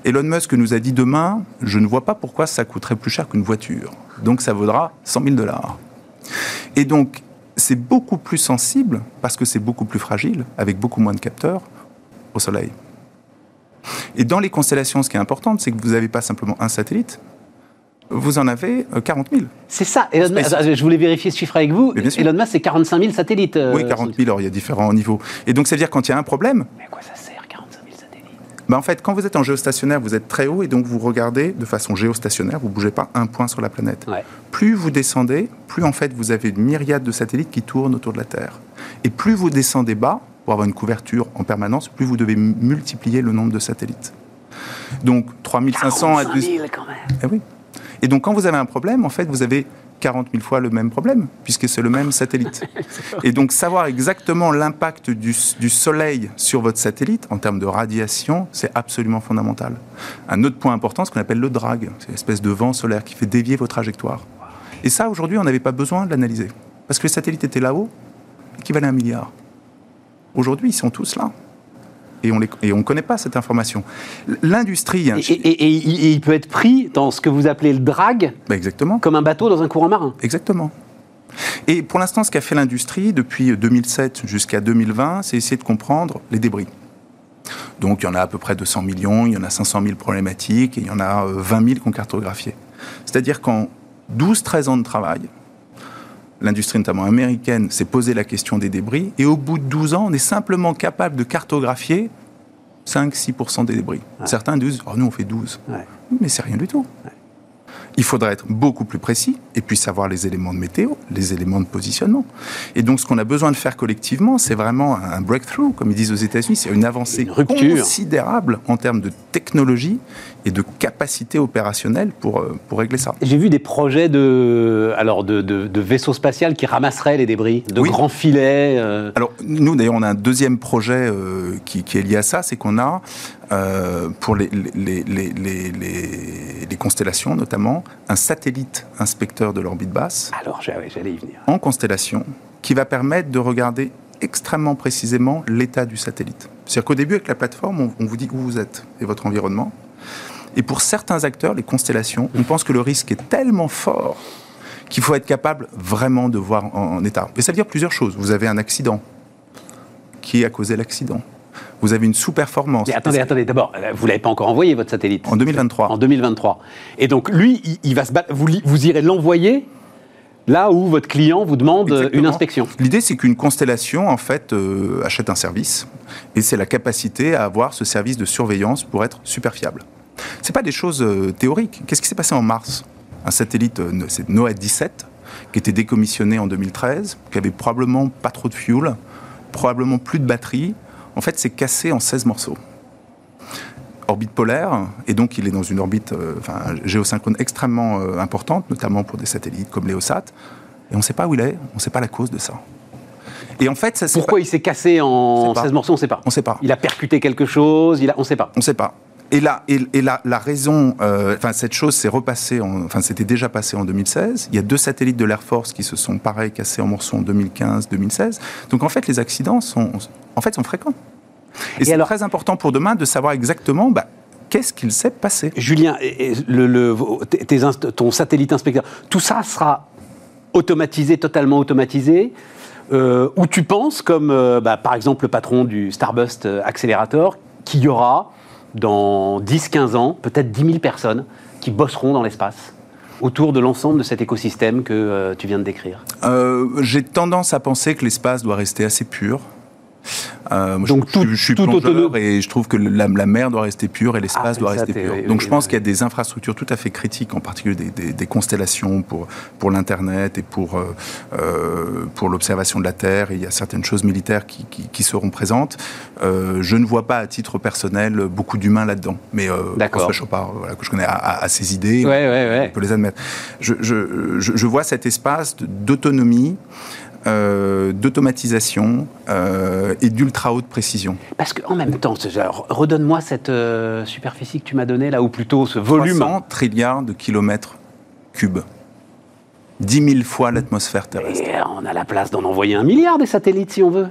Elon Musk nous a dit demain, je ne vois pas pourquoi ça coûterait plus cher qu'une voiture. Donc ça vaudra 100 000 dollars. Et donc, c'est beaucoup plus sensible, parce que c'est beaucoup plus fragile, avec beaucoup moins de capteurs, au Soleil. Et dans les constellations, ce qui est important, c'est que vous n'avez pas simplement un satellite, vous en avez euh, 40 000. C'est ça. Elon Musk- je voulais vérifier ce chiffre avec vous. Elon Musk, c'est 45 000 satellites. euh, oui, 40 000, alors il y a différents niveaux. Et donc, ça veut dire quand il y a un problème, Mais à quoi ça sert, 45 000 satellites? Ben, en fait, quand vous êtes en géostationnaire, vous êtes très haut et donc vous regardez de façon géostationnaire, vous ne bougez pas un point sur la planète. Ouais. Plus vous descendez, plus en fait vous avez une myriade de satellites qui tournent autour de la Terre. Et plus vous descendez bas, pour avoir une couverture en permanence, plus vous devez multiplier le nombre de satellites. Donc 3500 à 45 2... 000 quand même. Eh oui. Et donc quand vous avez un problème, en fait, vous avez 40 000 fois le même problème, puisque c'est le même satellite. Et donc savoir exactement l'impact du, du Soleil sur votre satellite en termes de radiation, c'est absolument fondamental. Un autre point important, ce qu'on appelle le drag, c'est l'espèce de vent solaire qui fait dévier vos trajectoires. Et ça, aujourd'hui, on n'avait pas besoin de l'analyser, parce que les satellites étaient là-haut, qui valaient un milliard. Aujourd'hui, ils sont tous là. Et on ne connaît pas cette information. L'industrie... Et, et- et- et- et il peut être pris dans ce que vous appelez le drag, bah, exactement. comme un bateau dans un courant marin. Exactement. Et pour l'instant, ce qu'a fait l'industrie depuis 2007 jusqu'à 2020, c'est essayer de comprendre les débris. Donc il y en a à peu près 200 millions, il y en a 500 000 problématiques, et il y en a euh, 20 000 qu'on cartographiait. C'est-à-dire qu'en 12-13 ans de travail, l'industrie notamment américaine s'est posé la question des débris, et au bout de 12 ans, on est simplement capable de cartographier 5-6% des débris. Certains disent, oh nous on fait 12. Ouais. Mais c'est rien du tout. Il faudrait être beaucoup plus précis et puis savoir les éléments de météo, les éléments de positionnement. Et donc, ce qu'on a besoin de faire collectivement, c'est vraiment un breakthrough, comme ils disent aux États-Unis, c'est une avancée Une considérable en termes de technologie et de capacité opérationnelle pour, euh, pour régler ça. J'ai vu des projets de, alors de, de- de vaisseaux spatials qui ramasseraient les débris, de Oui. grands filets. euh, Alors, nous, d'ailleurs, on a un deuxième projet euh, qui, qui est lié à ça, c'est qu'on a euh, pour les, les, les, les, constellations notamment, un satellite inspecteur de l'orbite basse. Alors j'allais y venir. En constellation, qui va permettre de regarder extrêmement précisément l'état du satellite. C'est-à-dire qu'au début, avec la plateforme, on, vous dit où vous êtes et votre environnement. Et pour certains acteurs, les constellations, on pense que le risque est tellement fort qu'il faut être capable vraiment de voir en, état. Et ça veut dire plusieurs choses. Vous avez un accident. Qui a causé l'accident vous avez une sous-performance. Mais attendez, attendez, d'abord, euh, vous ne l'avez pas encore envoyé, votre satellite En 2023. En 2023. Et donc, lui, il, va se battre. Vous, vous irez l'envoyer là où votre client vous demande une inspection. L'idée, c'est qu'une constellation, en fait, euh, achète un service, et c'est la capacité à avoir ce service de surveillance pour être super fiable. Ce pas des choses euh, théoriques. Qu'est-ce qui s'est passé en mars? Un satellite, euh, c'est NOAA 17, qui était décommissionné en 2013, qui avait probablement pas trop de fuel, probablement plus de batterie. En fait, c'est cassé en 16 morceaux orbite polaire, et donc il est dans une orbite euh, géosynchrone extrêmement euh, importante, notamment pour des satellites comme l'EOSAT, et on ne sait pas où il est, on ne sait pas la cause de ça. Et en fait, ça Pourquoi il s'est cassé en 16 morceaux On ne sait pas. On sait pas. Il a percuté quelque chose, il a... on ne sait pas. On ne sait pas. Et là, et, la, la, raison, euh, enfin cette chose s'est repassée, enfin c'était déjà passé en 2016. Il y a deux satellites de l'Air Force qui se sont pareil cassés en morceaux en 2015-2016. Donc en fait, les accidents sont, en fait, sont fréquents. Et, c'est très important pour demain de savoir exactement bah, qu'est-ce qu'il s'est passé. Julien, le, ton satellite inspecteur, tout ça sera automatisé, totalement automatisé euh, Ou tu penses, comme euh, bah, par exemple le patron du Starbust Accelerator, qu'il y aura dans 10-15 ans peut-être 10 000 personnes qui bosseront dans l'espace autour de l'ensemble de cet écosystème que tu viens de décrire J'ai tendance à penser que l'espace doit rester assez pur. Euh, Donc je, tout, je, suis plongeur et je trouve que la, mer doit rester pure et l'espace ah, doit rester pur. Donc je pense qu'il y a des infrastructures tout à fait critiques, en particulier des, constellations pour, pour l'Internet et pour, euh, euh, pour l'observation de la Terre. Et il y a certaines choses militaires qui, qui, seront présentes. je ne vois pas à titre personnel beaucoup d'humains là-dedans. Mais François Chopard, voilà, que je connais, à, ses idées, on peut les admettre. Je, je, je vois cet espace d'autonomie euh, d'automatisation euh, et d'ultra haute précision. Parce qu'en même temps, redonne-moi cette euh, superficie que tu m'as donnée là, ou plutôt ce volume. 300 trilliards de kilomètres cubes. 10 000 fois l'atmosphère terrestre. Et on a la place d'en envoyer un milliard des satellites si on veut.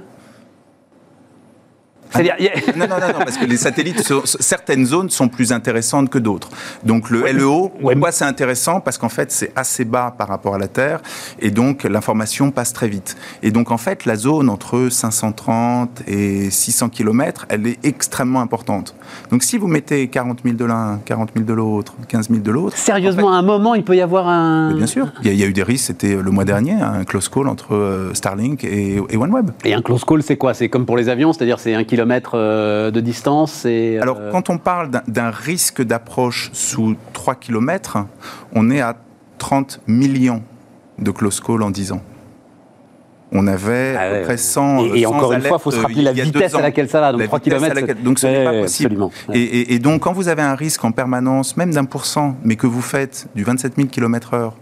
Non, non, non, parce que les satellites, certaines zones sont plus intéressantes que d'autres. Donc le LEO, pourquoi c'est intéressant? Parce qu'en fait, c'est assez bas par rapport à la Terre, et donc l'information passe très vite. Et donc en fait, la zone entre 530 et 600 km, elle est extrêmement importante. Donc si vous mettez 40 000 de l'un, 40 000 de l'autre, 15 000 de l'autre... Sérieusement, à un moment, il peut y avoir un... bien sûr. Il y, a, eu des risques, c'était le mois dernier, un close call entre euh, Starlink et, et OneWeb. Et un close call, c'est quoi? C'est comme pour les avions, c'est-à-dire c'est un kilomètre euh, de distance et, Alors, euh, quand on parle d'un risque d'approche sous 3 km, on est à 30 millions de close calls en 10 ans. On avait ah ouais, 100. Et, encore une fois, il faut se rappeler la vitesse à laquelle ça va. Donc 3 km. donc ce n'est pas possible. Et, et, donc, quand vous avez un risque en permanence, même d'un pour cent, mais que vous faites du 27 000 km/h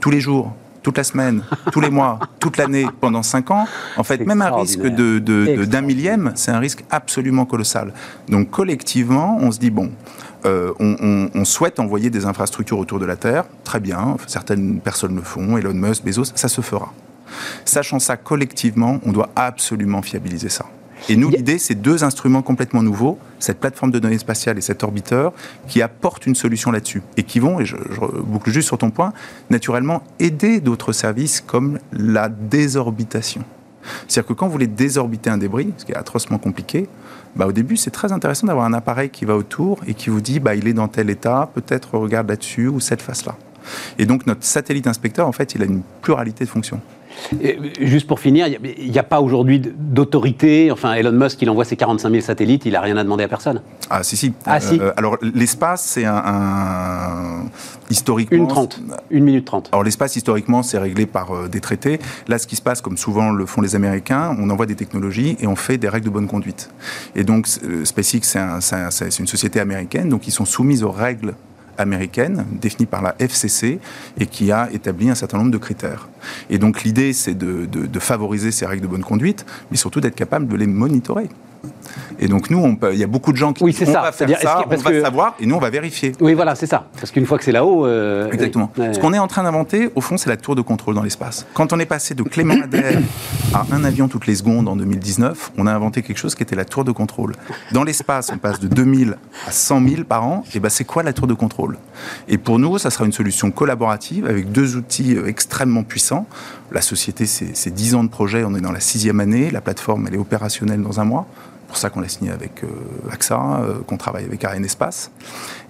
tous les jours, toute la semaine, tous les mois, toute l'année, pendant 5 ans, en fait, même un risque d'un de, millième, c'est un risque absolument colossal. Donc collectivement, on se dit, bon, euh, on, souhaite envoyer des infrastructures autour de la Terre, très bien, certaines personnes le font, Elon Musk, Bezos, ça se fera. Sachant ça collectivement, on doit absolument fiabiliser ça. Et nous, l'idée, c'est deux instruments complètement nouveaux, cette plateforme de données spatiales et cet orbiteur, qui apportent une solution là-dessus. Et qui vont, et je, boucle juste sur ton point, naturellement aider d'autres services comme la désorbitation. C'est-à-dire que quand vous voulez désorbiter un débris, ce qui est atrocement compliqué, bah, au début, c'est très intéressant d'avoir un appareil qui va autour et qui vous dit bah, il est dans tel état, peut-être regarde là-dessus ou cette face-là. Et donc notre satellite inspecteur, en fait, il a une pluralité de fonctions. Juste pour finir, il n'y a, pas aujourd'hui d'autorité. Enfin, Elon Musk, il envoie ses 45 000 satellites, il n'a rien à demander à personne. Ah, si, si. Ah, si. Euh, alors, l'espace, c'est un, Historiquement. Une 30. Une minute 30. Alors, l'espace, historiquement, c'est réglé par euh, des traités. Là, ce qui se passe, comme souvent le font les Américains, on envoie des technologies et on fait des règles de bonne conduite. Et donc, euh, SpaceX, c'est une société américaine, donc ils sont soumis aux règles américaine définie par la FCC et qui a établi un certain nombre de critères. Et donc l'idée, c'est de, favoriser ces règles de bonne conduite, mais surtout d'être capable de les monitorer. Et donc nous, on peut- il y a beaucoup de gens qui Oui, disent on ça. va faire ça, que- on va que- savoir, et nous, on va vérifier. Oui, voilà, c'est ça. Parce qu'une fois que c'est là-haut. euh, Exactement. Ouais. Ce qu'on est en train d'inventer, au fond, c'est la tour de contrôle dans l'espace. Quand on est passé de Clément Ader à un avion toutes les secondes en 2019, on a inventé quelque chose qui était la tour de contrôle. Dans l'espace, on passe de 2000 à 100 000 par an. Et ben, c'est quoi la tour de contrôle? Et pour nous, ça sera une solution collaborative avec deux outils euh, extrêmement puissants. La société, c'est c'est 10 ans de projet. On est dans la sixième année. La plateforme, elle est opérationnelle dans un mois. C'est pour ça qu'on l'a signé avec euh, AXA, euh, qu'on travaille avec Ariane Espace.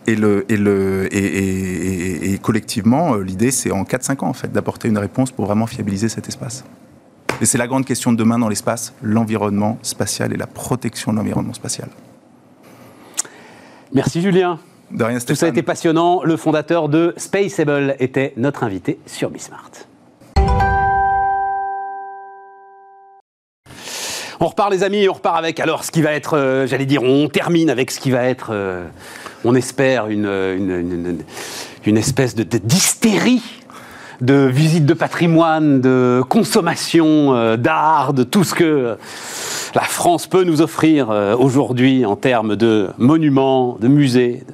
Et, le, et, le, et, et- et- et collectivement, euh, l'idée, c'est en 4-5 ans, en fait, d'apporter une réponse pour vraiment fiabiliser cet espace. Et c'est la grande question de demain dans l'espace, l'environnement spatial et la protection de l'environnement spatial. Merci Julien. De rien, Tout ça a été passionnant. Le fondateur de Spaceable était notre invité sur Bismart. On repart les amis, on repart avec alors ce qui va être, euh, j'allais dire, on termine avec ce qui va être, euh, on espère, une, une, une- une espèce de de- d'hystérie de visite de patrimoine, de consommation euh, d'art, de tout ce que la France peut nous offrir euh, aujourd'hui en termes de monuments, de musées,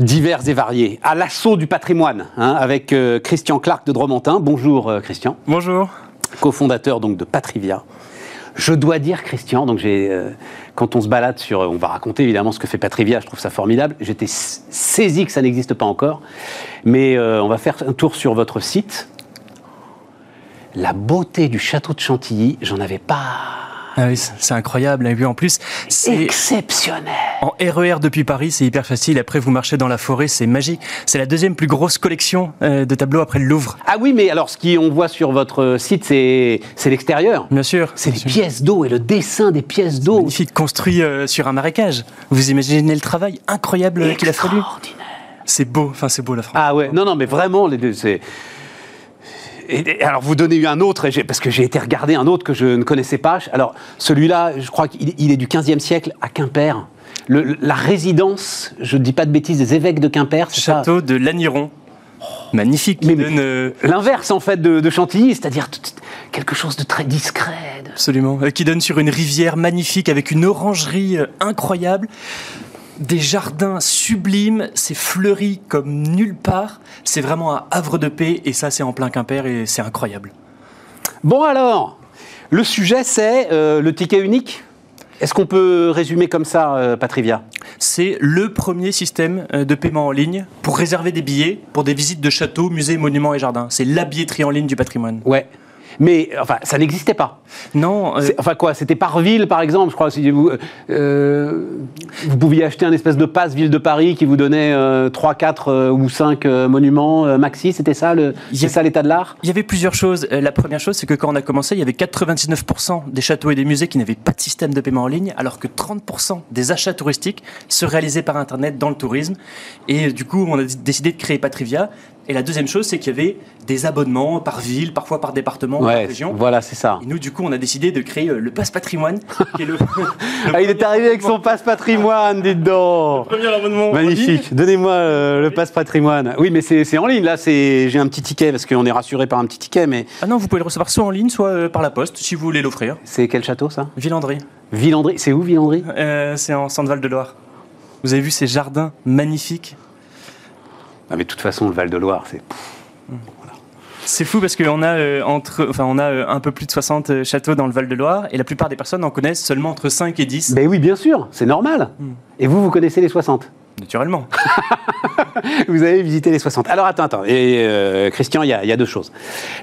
divers et variés, à l'assaut du patrimoine, hein, avec euh, Christian Clark de Dromantin. Bonjour euh, Christian, Bonjour. cofondateur donc de Patrivia. Je dois dire Christian, donc euh, quand on se balade sur, on va raconter évidemment ce que fait Patrivia, je trouve ça formidable. J'étais saisi que ça n'existe pas encore, mais euh, on va faire un tour sur votre site. La beauté du château de Chantilly, j'en avais pas Ah oui, c'est incroyable. Et puis en plus, c'est exceptionnel. en RER depuis Paris, c'est hyper facile. Après, vous marchez dans la forêt, c'est magique. C'est la deuxième plus grosse collection euh, de tableaux après le Louvre. Ah oui, mais alors ce qu'on voit sur votre site, c'est l'extérieur. Bien sûr. C'est les sûr. pièces d'eau et le dessin des pièces d'eau. Magnifique, construit euh, sur un marécage. Vous imaginez le travail incroyable qu'il a fallu Extraordinaire. C'est beau, enfin c'est beau la France. Ah ouais, non, non, mais vraiment, les deux, c'est. Et, et alors, vous donnez eu un autre, et parce que j'ai été regarder un autre que je ne connaissais pas. Alors, celui-là, je crois qu'il il est du 15e siècle à Quimper. Le- la résidence, je ne dis pas de bêtises, des évêques de Quimper, c'est ça Château de Laniron. Magnifique, Mais- donne euh, L'inverse, en fait, de, de Chantilly, c'est-à-dire quelque chose de très discret. de- Absolument. Euh, Qui donne sur une rivière magnifique avec une orangerie euh, incroyable. Des jardins sublimes, c'est fleuri comme nulle part. C'est vraiment un havre de paix et ça, c'est en plein Quimper et c'est incroyable. Bon, alors, le sujet, c'est euh, le ticket unique. Est-ce qu'on peut résumer comme ça, euh, Patrivia? C'est le premier système euh, de paiement en ligne pour réserver des billets pour des visites de châteaux, musées, monuments et jardins. C'est la billetterie en ligne du patrimoine. Ouais. Mais, enfin, ça n'existait pas. Non, euh, Enfin quoi, c'était par ville par exemple, je crois. Si vous, euh, vous pouviez acheter un espèce de passe ville de Paris qui vous donnait euh, 3, 4 euh, ou 5 euh, monuments euh, maxi, c'était ça le, c'est ça l'état de l'art? Il y avait plusieurs choses. Euh, La première chose, c'est que quand on a commencé, il y avait 99% des châteaux et des musées qui n'avaient pas de système de paiement en ligne, alors que 30% des achats touristiques se réalisaient par Internet dans le tourisme. Et euh, du coup, on a décidé de créer Patrivia. Et la deuxième chose, c'est qu'il y avait des abonnements par ville, parfois par département, par Ouais, région. voilà, c'est ça. Et nous, du coup, on a décidé de créer euh, le Passe Patrimoine, qui est le, le Ah, il est arrivé avec son passe patrimoine, dites donc premier abonnement. Magnifique. Donnez-moi euh, le passe patrimoine. Oui, mais c'est en ligne là. J'ai un petit ticket parce qu'on est rassuré par un petit ticket. Mais Ah non, vous pouvez le recevoir soit en ligne, soit euh, par la poste, si vous voulez l'offrir. c'est quel château ça? Villandry. Villandry. C'est où Villandry? Euh, c'est en Centre-Val de Loire. Vous avez vu ces jardins magnifiques? Ah, mais de toute façon, le Val de Loire, c'est. C'est fou parce qu'on a, euh, entre, enfin, on a euh, un peu plus de 60 euh, châteaux dans le Val-de-Loire et la plupart des personnes en connaissent seulement entre 5 et 10, Ben oui, bien sûr, c'est normal. Et vous, vous connaissez les 60 naturellement. Vous avez visité les 60. Alors attends, attends. Et euh, Christian, il y, a- il y a deux choses.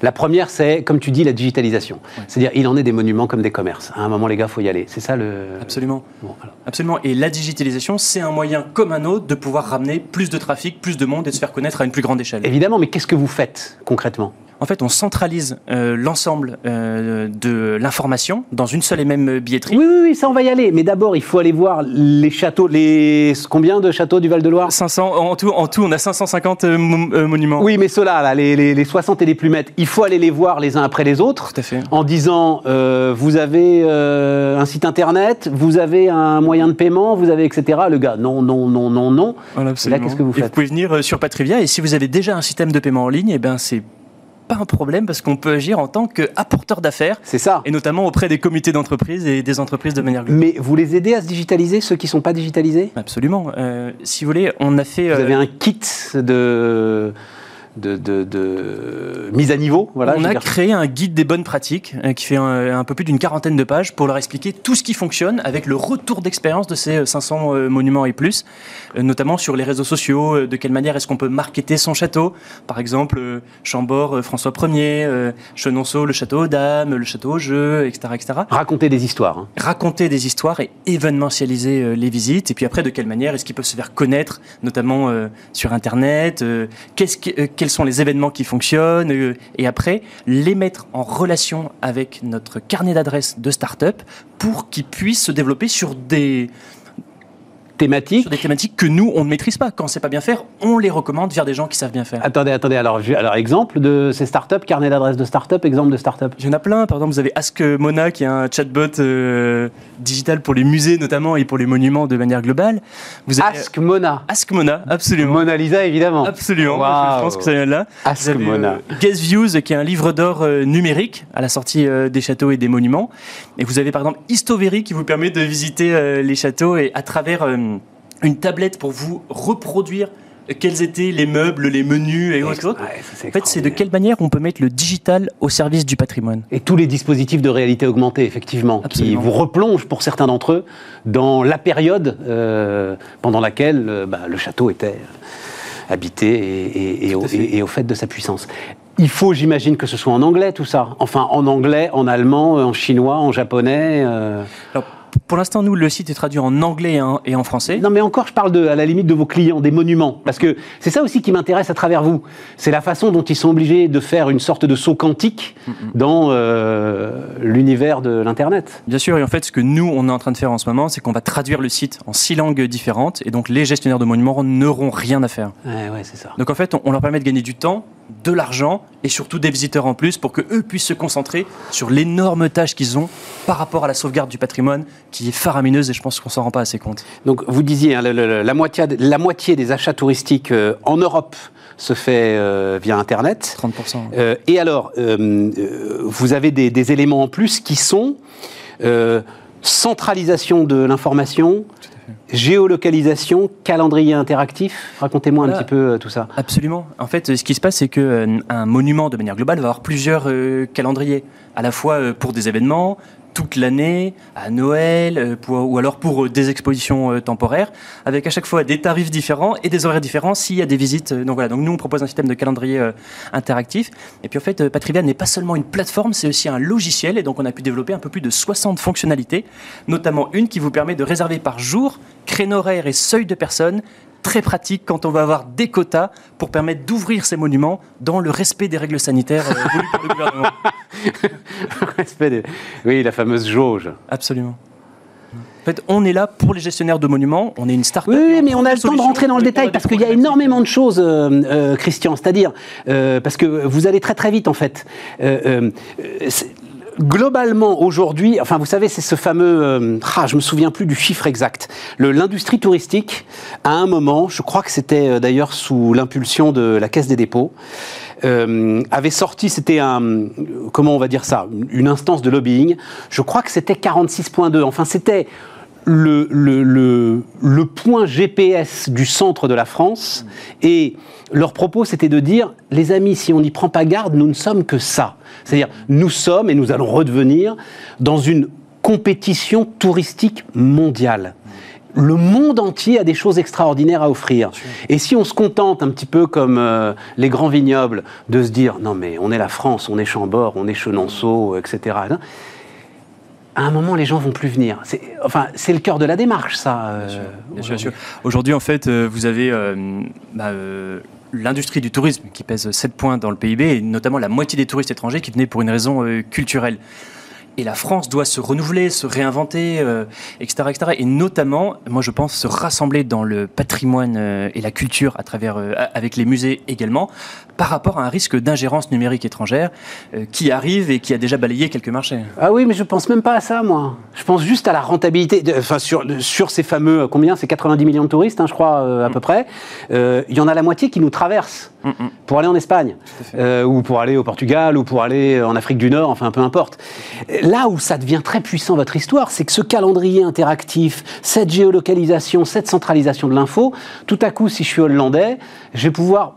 La première, c'est, comme tu dis, la digitalisation. C'est-à-dire, il en est des monuments comme des commerces. À un moment, les gars, faut y aller. C'est ça le. Absolument. Bon. Absolument. Et la digitalisation, c'est un moyen comme un autre de pouvoir ramener plus de trafic, plus de monde et de se faire connaître à une plus grande échelle. Évidemment, mais qu'est-ce que vous faites concrètement? En fait, on centralise euh, l'ensemble euh, de l'information dans une seule et même billetterie. Oui, oui, oui, ça, on va y aller. Mais d'abord, il faut aller voir les châteaux. Les combien de châteaux du Val-de-Loire? 500, en, tout, en tout, on a 550 euh, euh, monuments. Oui, mais ceux-là, là, les, les, les 60 et les plumettes, il faut aller les voir les uns après les autres. Tout à fait. En disant, vous avez un site internet, vous avez un moyen de paiement, vous avez etc. Le gars, non, non, non, non, non. Voilà, Et là, qu'est-ce que vous Et faites? pouvez venir sur Patrivia et si vous avez déjà un système de paiement en ligne, eh ben c'est pas un problème parce qu'on peut agir en tant qu'apporteur d'affaires. C'est ça. Et notamment auprès des comités d'entreprise et des entreprises de manière globale. Mais vous les aidez à se digitaliser, ceux qui ne sont pas digitalisés? Absolument. Euh, si vous voulez, on a fait. Vous euh, avez un kit de, de, de- de mise à niveau voilà, on a dire. créé un guide des bonnes pratiques euh, qui fait un, un peu plus d'une quarantaine de pages pour leur expliquer tout ce qui fonctionne avec le retour d'expérience de ces euh, 500 euh, monuments et plus, euh, notamment sur les réseaux sociaux, euh, de quelle manière est-ce qu'on peut marketer son château. Par exemple, euh, Chambord, euh, François Ier, euh, Chenonceau, le château aux dames, le château aux jeux, etc. etc. Raconter des histoires. hein. raconter des histoires et événementialiser euh, les visites. Et puis après, de quelle manière est-ce qu'ils peuvent se faire connaître, notamment euh, sur Internet euh, qu'est-ce que- euh, Quels sont les événements qui fonctionnent euh, Et après, les mettre en relation avec notre carnet d'adresses de start-up pour qu'ils puissent se développer sur des, Thématique. sur des thématiques que nous, on ne maîtrise pas. Quand on ne sait pas bien faire, on les recommande vers des gens qui savent bien faire. Attendez, attendez. Alors, alors exemple de ces startups, carnet d'adresse de startup, exemple de startup. Il y en a plein. Par exemple, vous avez Ask Mona, qui est un chatbot euh, digital pour les musées notamment et pour les monuments de manière globale. Vous avez Ask Mona. Ask Mona, absolument. Mona Lisa, évidemment. Absolument, Waouh. je pense que ça vient de là. Ask Vous avez, Mona. euh, Guest Views, qui est un livre d'or euh, numérique à la sortie euh, des châteaux et des monuments. Et vous avez par exemple Histovery qui vous permet de visiter euh, les châteaux et à travers euh, une tablette pour vous reproduire quels étaient les meubles, les menus et autres. Ouais, En fait, c'est de quelle manière on peut mettre le digital au service du patrimoine? Et tous les dispositifs de réalité augmentée, effectivement, Absolument. qui vous replongent pour certains d'entre eux dans la période euh, pendant laquelle euh, bah, le château était euh, habité et, et- et Tout au, fait. et- et au fait de sa puissance. Il faut, j'imagine, que ce soit en anglais tout ça. Enfin, en anglais, en allemand, en chinois, en japonais. euh. Alors, pour l'instant, nous, le site est traduit en anglais et en, français. Non, mais encore, je parle de, à la limite de vos clients, des monuments, parce que c'est ça aussi qui m'intéresse à travers vous. C'est la façon dont ils sont obligés de faire une sorte de saut quantique dans euh, l'univers de l'internet. Bien sûr, et en fait, ce que nous, on est en train de faire en ce moment, c'est qu'on va traduire le site en six langues différentes, et donc les gestionnaires de monuments n'auront rien à faire. Ouais, ouais, c'est ça. Donc en fait, on, on leur permet de gagner du temps, de l'argent, et surtout des visiteurs en plus, pour que eux puissent se concentrer sur l'énorme tâche qu'ils ont par rapport à la sauvegarde du patrimoine, qui est faramineuse, et je pense qu'on s'en rend pas assez compte. Donc, vous disiez, hein, le- le- la, moitié, la moitié des achats touristiques euh, en Europe se fait euh, via Internet. 30%. Euh, et alors, vous avez des, des éléments en plus qui sont centralisation de l'information, géolocalisation, calendrier interactif. Racontez-moi un petit peu euh, tout ça. Absolument. En fait, ce qui se passe, c'est que euh, un monument, de manière globale, va avoir plusieurs euh, calendriers, à la fois pour des événements toute l'année, à Noël, euh, ou alors pour euh, des expositions euh, temporaires, avec à chaque fois des tarifs différents et des horaires différents s'il y a des visites. donc voilà. Donc nous, on propose un système de calendrier interactif. Et puis en fait, Patrivia n'est pas seulement une plateforme, c'est aussi un logiciel. Et donc on a pu développer un peu plus de 60 fonctionnalités, notamment une qui vous permet de réserver par jour, créneau horaire et seuil de personnes très pratique quand on va avoir des quotas pour permettre d'ouvrir ces monuments dans le respect des règles sanitaires euh, voulues par le gouvernement. Respect des- Oui, la fameuse jauge. Absolument. En fait, on est là pour les gestionnaires de monuments. On est une start-up. Oui, mais on a le temps de rentrer dans le détail parce qu'il y a énormément de choses, euh, euh, Christian. C'est-à-dire, euh, parce que vous allez très très vite en fait. Globalement, aujourd'hui, enfin, vous savez, c'est ce fameux. euh, ah, je me souviens plus du chiffre exact. L'industrie touristique, à un moment, je crois que c'était euh, d'ailleurs sous l'impulsion de la Caisse des dépôts, euh, avait sorti, c'était un, comment on va dire ça, une instance de lobbying. Je crois que c'était 46.2. Enfin, c'était le, le, le, le point GPS du centre de la France. Et leur propos, c'était de dire, les amis, si on n'y prend pas garde, nous ne sommes que ça. C'est-à-dire, nous sommes, et nous allons redevenir, dans une compétition touristique mondiale. Le monde entier a des choses extraordinaires à offrir. Et si on se contente un petit peu comme euh, les grands vignobles de se dire non mais on est la France, on est Chambord, on est Chenonceau, etc. À un moment, les gens vont plus venir. C'est, enfin, c'est le cœur de la démarche, ça. euh, Bien sûr, bien aujourd'hui. sûr. Aujourd'hui, en fait, euh, vous avez euh, bah, euh, l'industrie du tourisme qui pèse 7 points dans le PIB, et notamment la moitié des touristes étrangers qui venaient pour une raison euh, culturelle. Et la France doit se renouveler, se réinventer, euh, etc., etc. Et notamment, moi je pense, se rassembler dans le patrimoine euh, et la culture à travers, euh, avec les musées également, par rapport à un risque d'ingérence numérique étrangère qui arrive et qui a déjà balayé quelques marchés. Ah oui, mais je pense même pas à ça, moi. Je pense juste à la rentabilité. de- Enfin, sur, sur ces fameux, combien? C'est 90 millions de touristes, hein, je crois, à peu près. Euh, Il y en a la moitié qui nous traversent. Mm, mm. pour aller en Espagne, euh, ou pour aller au Portugal, ou pour aller en Afrique du Nord, enfin peu importe. Là où ça devient très puissant votre histoire, c'est que ce calendrier interactif, cette géolocalisation, cette centralisation de l'info, tout à coup, si je suis hollandais, je vais pouvoir,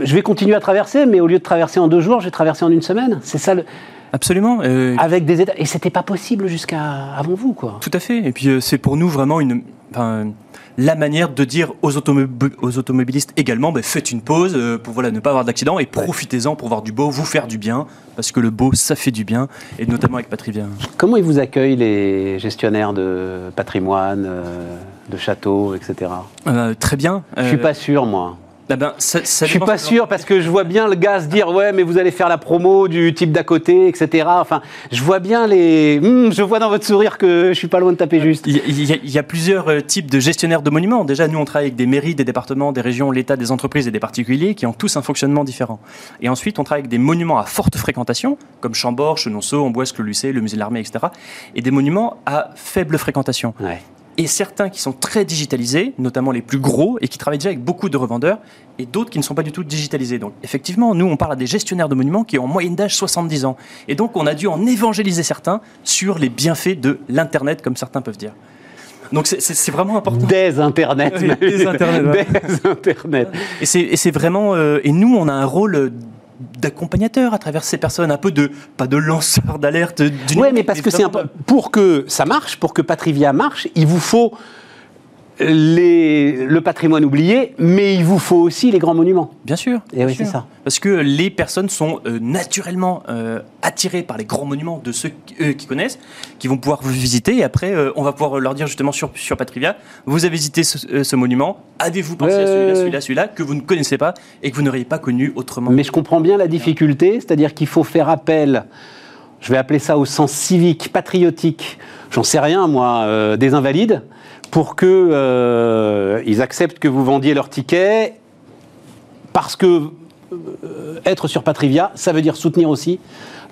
je vais continuer à traverser, mais au lieu de traverser en deux jours, je vais traverser en une semaine. C'est ça, le- Absolument. euh, avec des états. Et c'était pas possible jusqu'à avant vous, quoi. Tout à fait. Et puis euh, c'est pour nous vraiment une, enfin, la manière de dire aux, automob- aux automobilistes également, ben, faites une pause euh, pour voilà, ne pas avoir d'accident et profitez-en pour voir du beau, vous faire du bien, parce que le beau, ça fait du bien, et notamment avec Patrivia. Comment ils vous accueillent les gestionnaires de patrimoine, euh, de châteaux, etc. Euh, très bien. Je suis pas sûr, moi. Ah ben, ça, ça Je suis pas sûr parce que je vois bien le gars se dire ouais mais vous allez faire la promo du type d'à côté etc. Enfin je vois bien les Hmm, je vois dans votre sourire que je suis pas loin de taper juste. Il y, a- y y plusieurs euh, types de gestionnaires de monuments. Déjà, nous, on travaille avec des mairies, des départements, des régions, l'État, des entreprises et des particuliers qui ont tous un fonctionnement différent. Et ensuite, on travaille avec des monuments à forte fréquentation, comme Chambord, Chenonceau, Amboise, Clos-Lucé, le musée de l'armée, etc. Et des monuments à faible fréquentation. Ouais. Et certains qui sont très digitalisés, notamment les plus gros, et qui travaillent déjà avec beaucoup de revendeurs, et d'autres qui ne sont pas du tout digitalisés. Donc, effectivement, nous, on parle à des gestionnaires de monuments qui ont en moyenne d'âge 70 ans. Et donc, on a dû en évangéliser certains sur les bienfaits de l'Internet, comme certains peuvent dire. Donc, c'est- vraiment important. Des internets. Oui, des internets, ouais. Des internets. Et c'est et c'est vraiment. euh, et nous, on a un rôle d'accompagnateur à travers ces personnes, un peu de. pas de lanceur d'alerte. numérique, mais parce que c'est pour que ça marche, pour que Patrivia marche, il vous faut les, le patrimoine oublié, mais il vous faut aussi les grands monuments. Bien sûr. Et bien oui, sûr. c'est ça. Parce que les personnes sont euh, naturellement euh, attirées par les grands monuments de ceux qui, eux, qui connaissent, qui vont pouvoir vous visiter. Et après, euh, on va pouvoir leur dire justement sur, sur Patrivia, vous avez visité ce, euh, ce monument, avez-vous pensé à celui-là, celui-là, celui-là, que vous ne connaissez pas et que vous n'auriez pas connu autrement Mais je comprends bien la difficulté, c'est-à-dire qu'il faut faire appel, je vais appeler ça au sens civique, patriotique, j'en sais rien moi, euh, des invalides, pour que euh, acceptent que vous vendiez leur ticket, parce que euh, être sur Patrivia, ça veut dire soutenir aussi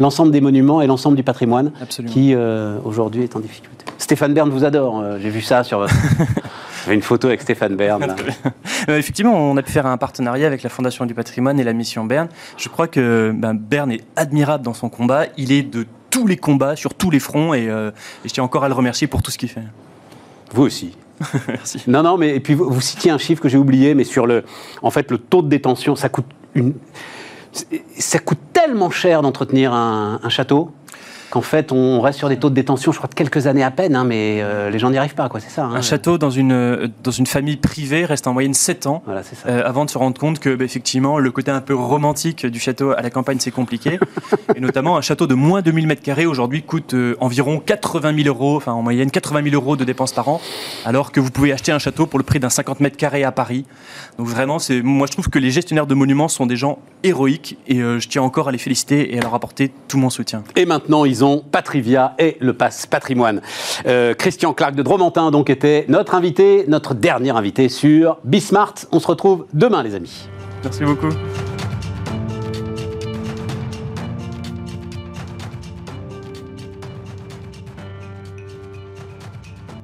l'ensemble des monuments et l'ensemble du patrimoine Absolument. qui euh, aujourd'hui est en difficulté. Stéphane Bern vous adore, j'ai vu ça sur votre... Une photo avec Stéphane Bern. là. Effectivement, on a pu faire un partenariat avec la Fondation du patrimoine et la mission Berne. Je crois que ben, Berne est admirable dans son combat. Il est de tous les combats, sur tous les fronts, et, euh, et je tiens encore à le remercier pour tout ce qu'il fait. Vous aussi. Merci. Non, non, mais et puis vous, vous citiez un chiffre que j'ai oublié, mais sur le, en fait, le taux de détention, ça coûte une, ça coûte tellement cher d'entretenir un, un château qu'en fait, on reste sur des taux de détention, je crois, de quelques années à peine, hein, mais euh, les gens n'y arrivent pas, quoi, c'est ça. hein. Un château dans une, euh, dans une famille privée reste en moyenne 7 ans. Voilà, ça. euh, avant de se rendre compte que, bah, effectivement, le côté un peu romantique du château à la campagne, c'est compliqué. et notamment, un château de moins de 1000 mètres carrés aujourd'hui coûte euh, environ 80 000 euros, enfin en moyenne 80 000 euros de dépenses par an, alors que vous pouvez acheter un château pour le prix d'un 50 mètres carrés à Paris. Donc vraiment, c'est, moi je trouve que les gestionnaires de monuments sont des gens héroïques et je tiens encore à les féliciter et à leur apporter tout mon soutien. Et maintenant, ils Patrivia et le passe patrimoine. Euh, Christian Clark de Dromantin, donc, était notre invité, notre dernier invité sur Bismart. On se retrouve demain, les amis. Merci beaucoup.